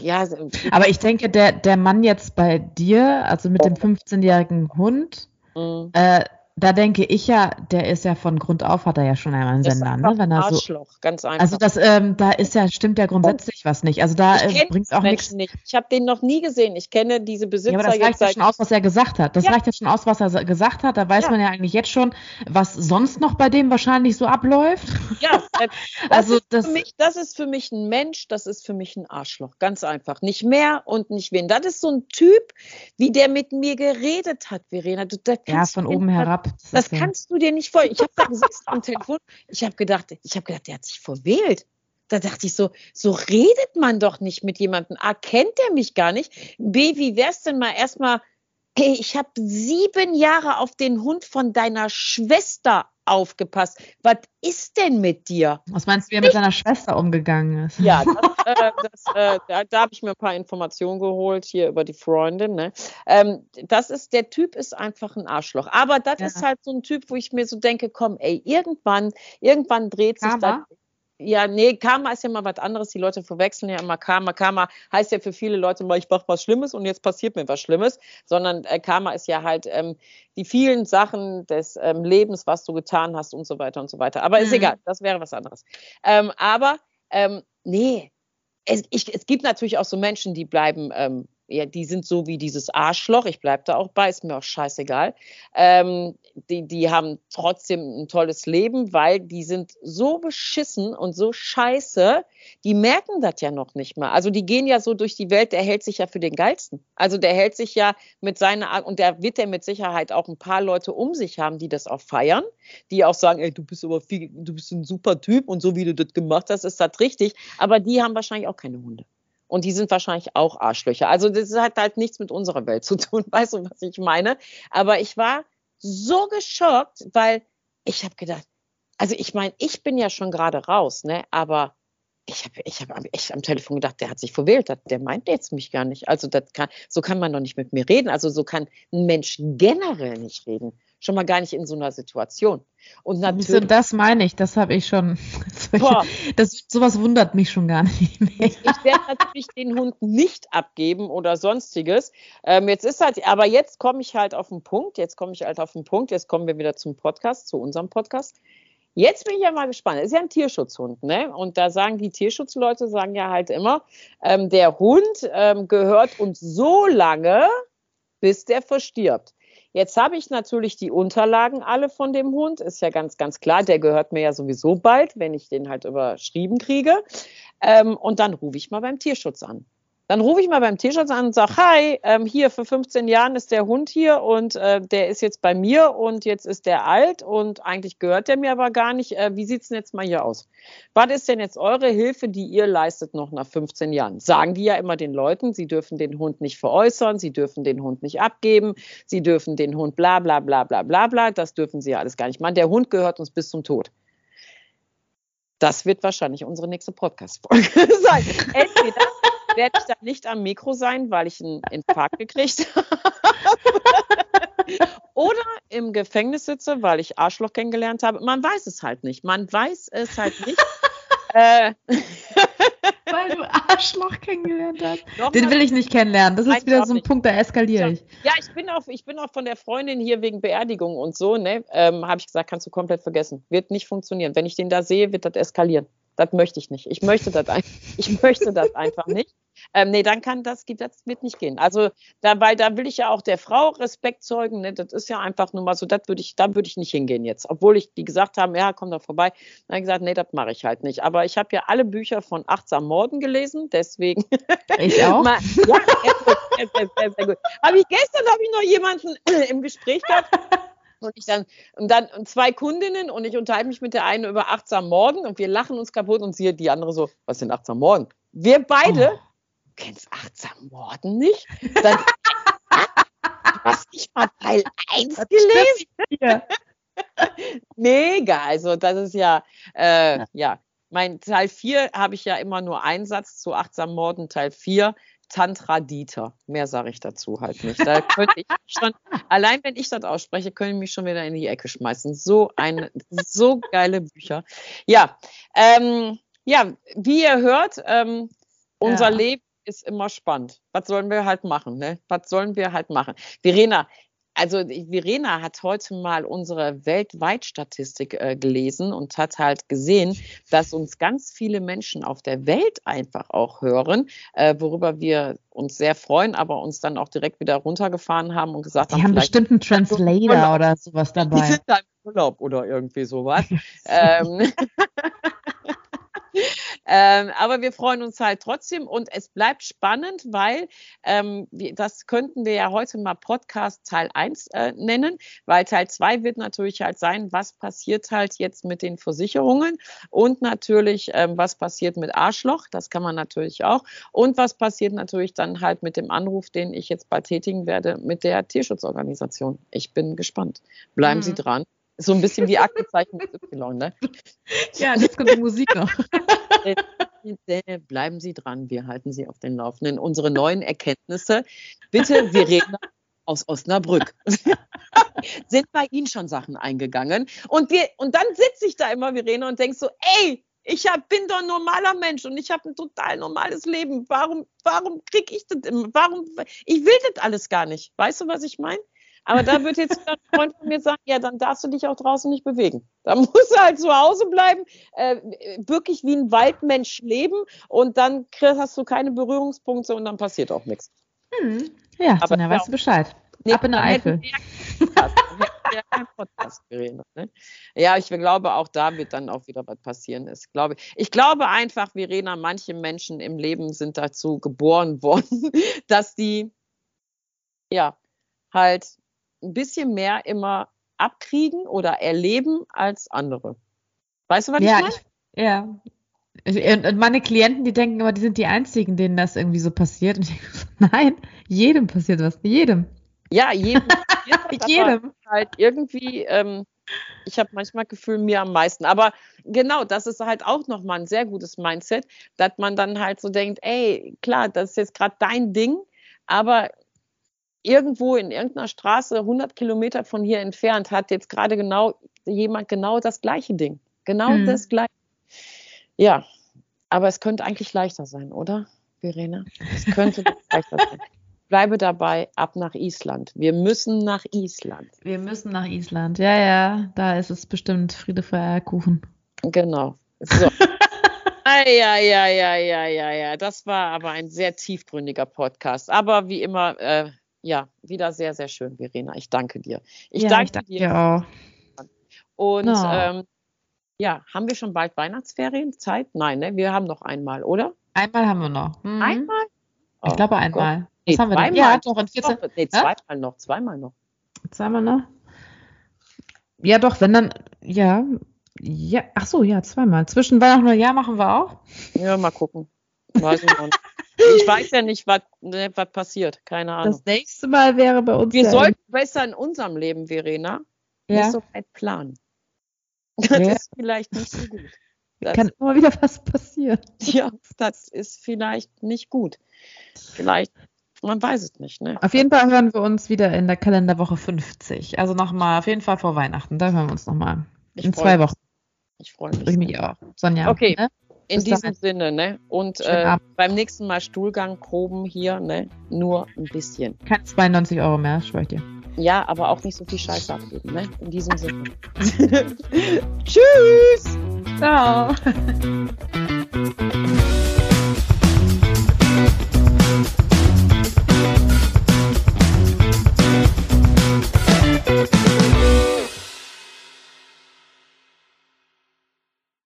ja. Aber ich denke, der, der Mann jetzt bei dir, also mit dem 15-jährigen Hund, mhm. äh, da denke ich ja, der ist ja von Grund auf, hat er ja schon einmal einen Sender, ne? Wenn er Arschloch, so, ganz einfach. Also das, ähm, da ist ja, stimmt ja grundsätzlich was nicht. Also da äh, bringt auch nichts. Nicht. Ich habe den noch nie gesehen. Ich kenne diese Besitzer ja, aber das reicht ja schon aus, was er gesagt hat. Das ja. reicht ja schon aus, was er gesagt hat. Da weiß ja. man ja eigentlich jetzt schon, was sonst noch bei dem wahrscheinlich so abläuft. Ja, das also das, mich, das ist für mich ein Mensch, das ist für mich ein Arschloch, ganz einfach. Nicht mehr und nicht weniger. Das ist so ein Typ, wie der mit mir geredet hat, Verena. Du, ja, von oben herab. Das, das kannst du dir nicht vor. Ich habe da gesessen am Telefon. Ich habe gedacht, ich habe gedacht, der hat sich verwählt. Da dachte ich so, so redet man doch nicht mit jemandem. A, kennt er mich gar nicht? B, wie wär's denn mal erstmal, hey, ich habe sieben Jahre auf den Hund von deiner Schwester aufgepasst. Was ist denn mit dir? Was meinst du, wie er mit seiner Schwester umgegangen ist? Ja, das, äh, das, äh, da, da habe ich mir ein paar Informationen geholt hier über die Freundin. Ne? Ähm, das ist, der Typ ist einfach ein Arschloch. Aber das ja. ist halt so ein Typ, wo ich mir so denke, komm, ey, irgendwann, irgendwann dreht sich das ja, nee, Karma ist ja mal was anderes. Die Leute verwechseln ja immer Karma. Karma heißt ja für viele Leute mal, ich mache was Schlimmes und jetzt passiert mir was Schlimmes, sondern äh, Karma ist ja halt ähm, die vielen Sachen des ähm, Lebens, was du getan hast und so weiter und so weiter. Aber mhm. ist egal, das wäre was anderes. Ähm, aber ähm, nee, es, ich, es gibt natürlich auch so Menschen, die bleiben ähm, ja, die sind so wie dieses Arschloch, ich bleibe da auch bei, ist mir auch scheißegal. Ähm, die, die haben trotzdem ein tolles Leben, weil die sind so beschissen und so scheiße, die merken das ja noch nicht mal. Also die gehen ja so durch die Welt, der hält sich ja für den Geilsten. Also der hält sich ja mit seiner Art, und der wird ja mit Sicherheit auch ein paar Leute um sich haben, die das auch feiern, die auch sagen, ey, du bist aber viel, du bist ein super Typ und so wie du das gemacht hast, ist das richtig. Aber die haben wahrscheinlich auch keine Hunde. Und die sind wahrscheinlich auch Arschlöcher. Also das hat halt nichts mit unserer Welt zu tun, weißt du, was ich meine? Aber ich war so geschockt, weil ich habe gedacht, also ich meine, ich bin ja schon gerade raus, ne? Aber ich habe ich hab echt am Telefon gedacht, der hat sich verwählt, der meint jetzt mich gar nicht. Also das kann, so kann man doch nicht mit mir reden. Also so kann ein Mensch generell nicht reden. Schon mal gar nicht in so einer Situation. Und natürlich. Das meine ich, das habe ich schon. Das, sowas wundert mich schon gar nicht mehr. Ich, werde natürlich den Hund nicht abgeben oder sonstiges. Ähm, jetzt ist halt, aber jetzt komme ich halt auf den Punkt, jetzt komme ich halt auf den Punkt, jetzt kommen wir wieder zum Podcast, zu unserem Podcast. Jetzt bin ich ja mal gespannt. Es ist ja ein Tierschutzhund, ne? Und da sagen die Tierschutzleute, sagen ja halt immer, ähm, der Hund ähm, gehört uns so lange, bis der verstirbt. Jetzt habe ich natürlich die Unterlagen alle von dem Hund, ist ja ganz, ganz klar, der gehört mir ja sowieso bald, wenn ich den halt überschrieben kriege. Ähm, und dann rufe ich mal beim Tierschutz an. Dann rufe ich mal beim Tierschutz an und sage, hi, ähm, hier für 15 Jahren ist der Hund hier und äh, der ist jetzt bei mir und jetzt ist der alt und eigentlich gehört der mir aber gar nicht. Äh, wie sieht's denn jetzt mal hier aus? Was ist denn jetzt eure Hilfe, die ihr leistet noch nach 15 Jahren? Sagen die ja immer den Leuten, sie dürfen den Hund nicht veräußern, sie dürfen den Hund nicht abgeben, sie dürfen den Hund bla bla bla bla bla bla. Das dürfen sie ja alles gar nicht machen. Der Hund gehört uns bis zum Tod. Das wird wahrscheinlich unsere nächste Podcast-Folge sein. Entweder werde ich dann nicht am Mikro sein, weil ich einen Infarkt gekriegt habe. Oder im Gefängnis sitze, weil ich Arschloch kennengelernt habe. Man weiß es halt nicht. Man weiß es halt nicht. äh, weil du Arschloch kennengelernt hast. Doch, Den will ich nicht kennenlernen. Das ist wieder so ein nicht. Punkt, da eskaliere ich. Ja, ich bin, auch, ich bin auch von der Freundin hier wegen Beerdigung und so, ne, ähm, habe ich gesagt, kannst du komplett vergessen. Wird nicht funktionieren. Wenn ich den da sehe, wird das eskalieren. Das möchte ich nicht. Ich möchte das, ein, ich möchte das einfach nicht. Ähm, nee, dann kann das, das wird nicht gehen. Also, da, weil da will ich ja auch der Frau Respekt zeugen. Ne? Das ist ja einfach nur mal so, das würde ich, da würde ich nicht hingehen jetzt. Obwohl ich die gesagt haben, ja, komm da vorbei. Dann habe ich gesagt, nee, das mache ich halt nicht. Aber ich habe ja alle Bücher von Achtsam Morden gelesen, deswegen. Ich auch. mal, ja, sehr, sehr, sehr, sehr gut. Habe ich gestern habe ich noch jemanden im Gespräch gehabt. Und ich dann, und dann zwei Kundinnen und ich unterhalte mich mit der einen über achtsam Morden und wir lachen uns kaputt und sie die andere so, was sind achtsam Morden? Wir beide oh kennst achtsam Morden nicht? Dann, du hast nicht mal Teil 1 gelesen? Mega, also das ist ja, äh, ja. ja. Mein Teil 4 habe ich ja immer nur einen Satz zu achtsam Morden, Teil 4. Tantra Dieter. Mehr sage ich dazu halt nicht. Da könnte ich schon, allein wenn ich das ausspreche, können mich schon wieder in die Ecke schmeißen. So eine, so geile Bücher. Ja, ähm, ja, wie ihr hört, ähm, unser ja. Leben ist immer spannend. Was sollen wir halt machen? Ne? Was sollen wir halt machen? Verena, also Verena hat heute mal unsere Weltweitstatistik äh, gelesen und hat halt gesehen, dass uns ganz viele Menschen auf der Welt einfach auch hören, äh, worüber wir uns sehr freuen, aber uns dann auch direkt wieder runtergefahren haben und gesagt Die haben. Die haben bestimmt einen Translator oder sowas dabei. Die sind da im Urlaub oder irgendwie sowas. ähm, ähm, aber wir freuen uns halt trotzdem und es bleibt spannend, weil ähm, wir, das könnten wir ja heute mal Podcast Teil 1 äh, nennen, weil Teil 2 wird natürlich halt sein, was passiert halt jetzt mit den Versicherungen und natürlich, ähm, was passiert mit Arschloch, das kann man natürlich auch und was passiert natürlich dann halt mit dem Anruf, den ich jetzt bald tätigen werde mit der Tierschutzorganisation. Ich bin gespannt. Bleiben mhm. Sie dran. So ein bisschen wie Aktenzeichen Y, ne? Ja, jetzt kommt die Musik noch. Bleiben Sie dran, wir halten Sie auf den Laufenden. Unsere neuen Erkenntnisse. Bitte, wir reden aus Osnabrück. Sind bei Ihnen schon Sachen eingegangen? Und, wir, und dann sitze ich da immer, Verena, und denke so, ey, ich hab, bin doch ein normaler Mensch und ich habe ein total normales Leben. Warum, warum kriege ich das immer? Warum? Ich will das alles gar nicht. Weißt du, was ich meine? Aber da wird jetzt ein Freund von mir sagen, ja, dann darfst du dich auch draußen nicht bewegen. Da musst du halt zu Hause bleiben, äh, wirklich wie ein Waldmensch leben und dann hast du keine Berührungspunkte und dann passiert auch nichts. Hm. Ja, aber dann weißt du Bescheid. Nee, Ab in der Eifel. Ne? Ja, ich glaube, auch da wird dann auch wieder was passieren. Ich glaube, ich glaube einfach, Verena, manche Menschen im Leben sind dazu geboren worden, dass die ja halt ein bisschen mehr immer abkriegen oder erleben als andere. Weißt du, was ja, ich meine? ja. Und meine Klienten, die denken immer, die sind die Einzigen, denen das irgendwie so passiert. Und ich denke, nein, jedem passiert was. Jedem. Ja, jedem. jedem. Halt irgendwie, ähm, ich habe manchmal Gefühl, mir am meisten. Aber genau, das ist halt auch nochmal ein sehr gutes Mindset, dass man dann halt so denkt, ey, klar, das ist jetzt gerade dein Ding, aber irgendwo in irgendeiner Straße 100 Kilometer von hier entfernt hat jetzt gerade genau jemand genau das gleiche Ding. Genau mhm. das gleiche. Ja, aber es könnte eigentlich leichter sein, oder, Verena? Es könnte leichter sein. Bleibe dabei, ab nach Island. Wir müssen nach Island. Wir müssen nach Island. Ja, ja, da ist es bestimmt Friede, Kuchen. Genau. So. ja, ja, ja, ja, ja, ja. Das war aber ein sehr tiefgründiger Podcast. Aber wie immer, äh, ja, wieder sehr, sehr schön, Verena. Ich danke dir. Ich ja, danke, ich danke dir auch. Und no. ähm, ja, haben wir schon bald Weihnachtsferienzeit? Nein, ne? Wir haben noch einmal, oder? Einmal haben wir noch. Mhm. Einmal? Oh, ich glaube einmal. Gott. Nee, Was haben wir denn? Ja, doch, in 14. Doch, nee, zweimal noch, zweimal noch. Zweimal noch? Ja, doch, wenn dann, ja, ja, ach so, ja, zweimal. Zwischen Weihnachten und Neujahr machen wir auch. Ja, mal gucken. Weiß ich, ich weiß ja nicht, was, ne, passiert. Keine Ahnung. Das nächste Mal wäre bei uns. Wir sollten besser in unserem Leben, Verena, ja. nicht so weit planen. Das ja. ist vielleicht nicht so gut. Das, Kann immer wieder was passieren. Ja, das ist vielleicht nicht gut. Vielleicht, man weiß es nicht. Ne? Auf jeden Fall hören wir uns wieder in der Kalenderwoche 50. Also nochmal, auf jeden Fall vor Weihnachten. Da hören wir uns nochmal. In zwei Wochen. Ich freue mich. Ich mich auch. Sonja. Okay. Ne? In Bis diesem dahin. Sinne, ne? Und äh, beim nächsten Mal Stuhlgang proben hier, ne? Nur ein bisschen. Kein 92 Euro mehr, schwör ich dir. Ja, aber auch nicht so viel Scheiße abgeben, ne? In diesem Sinne. Tschüss! Ciao!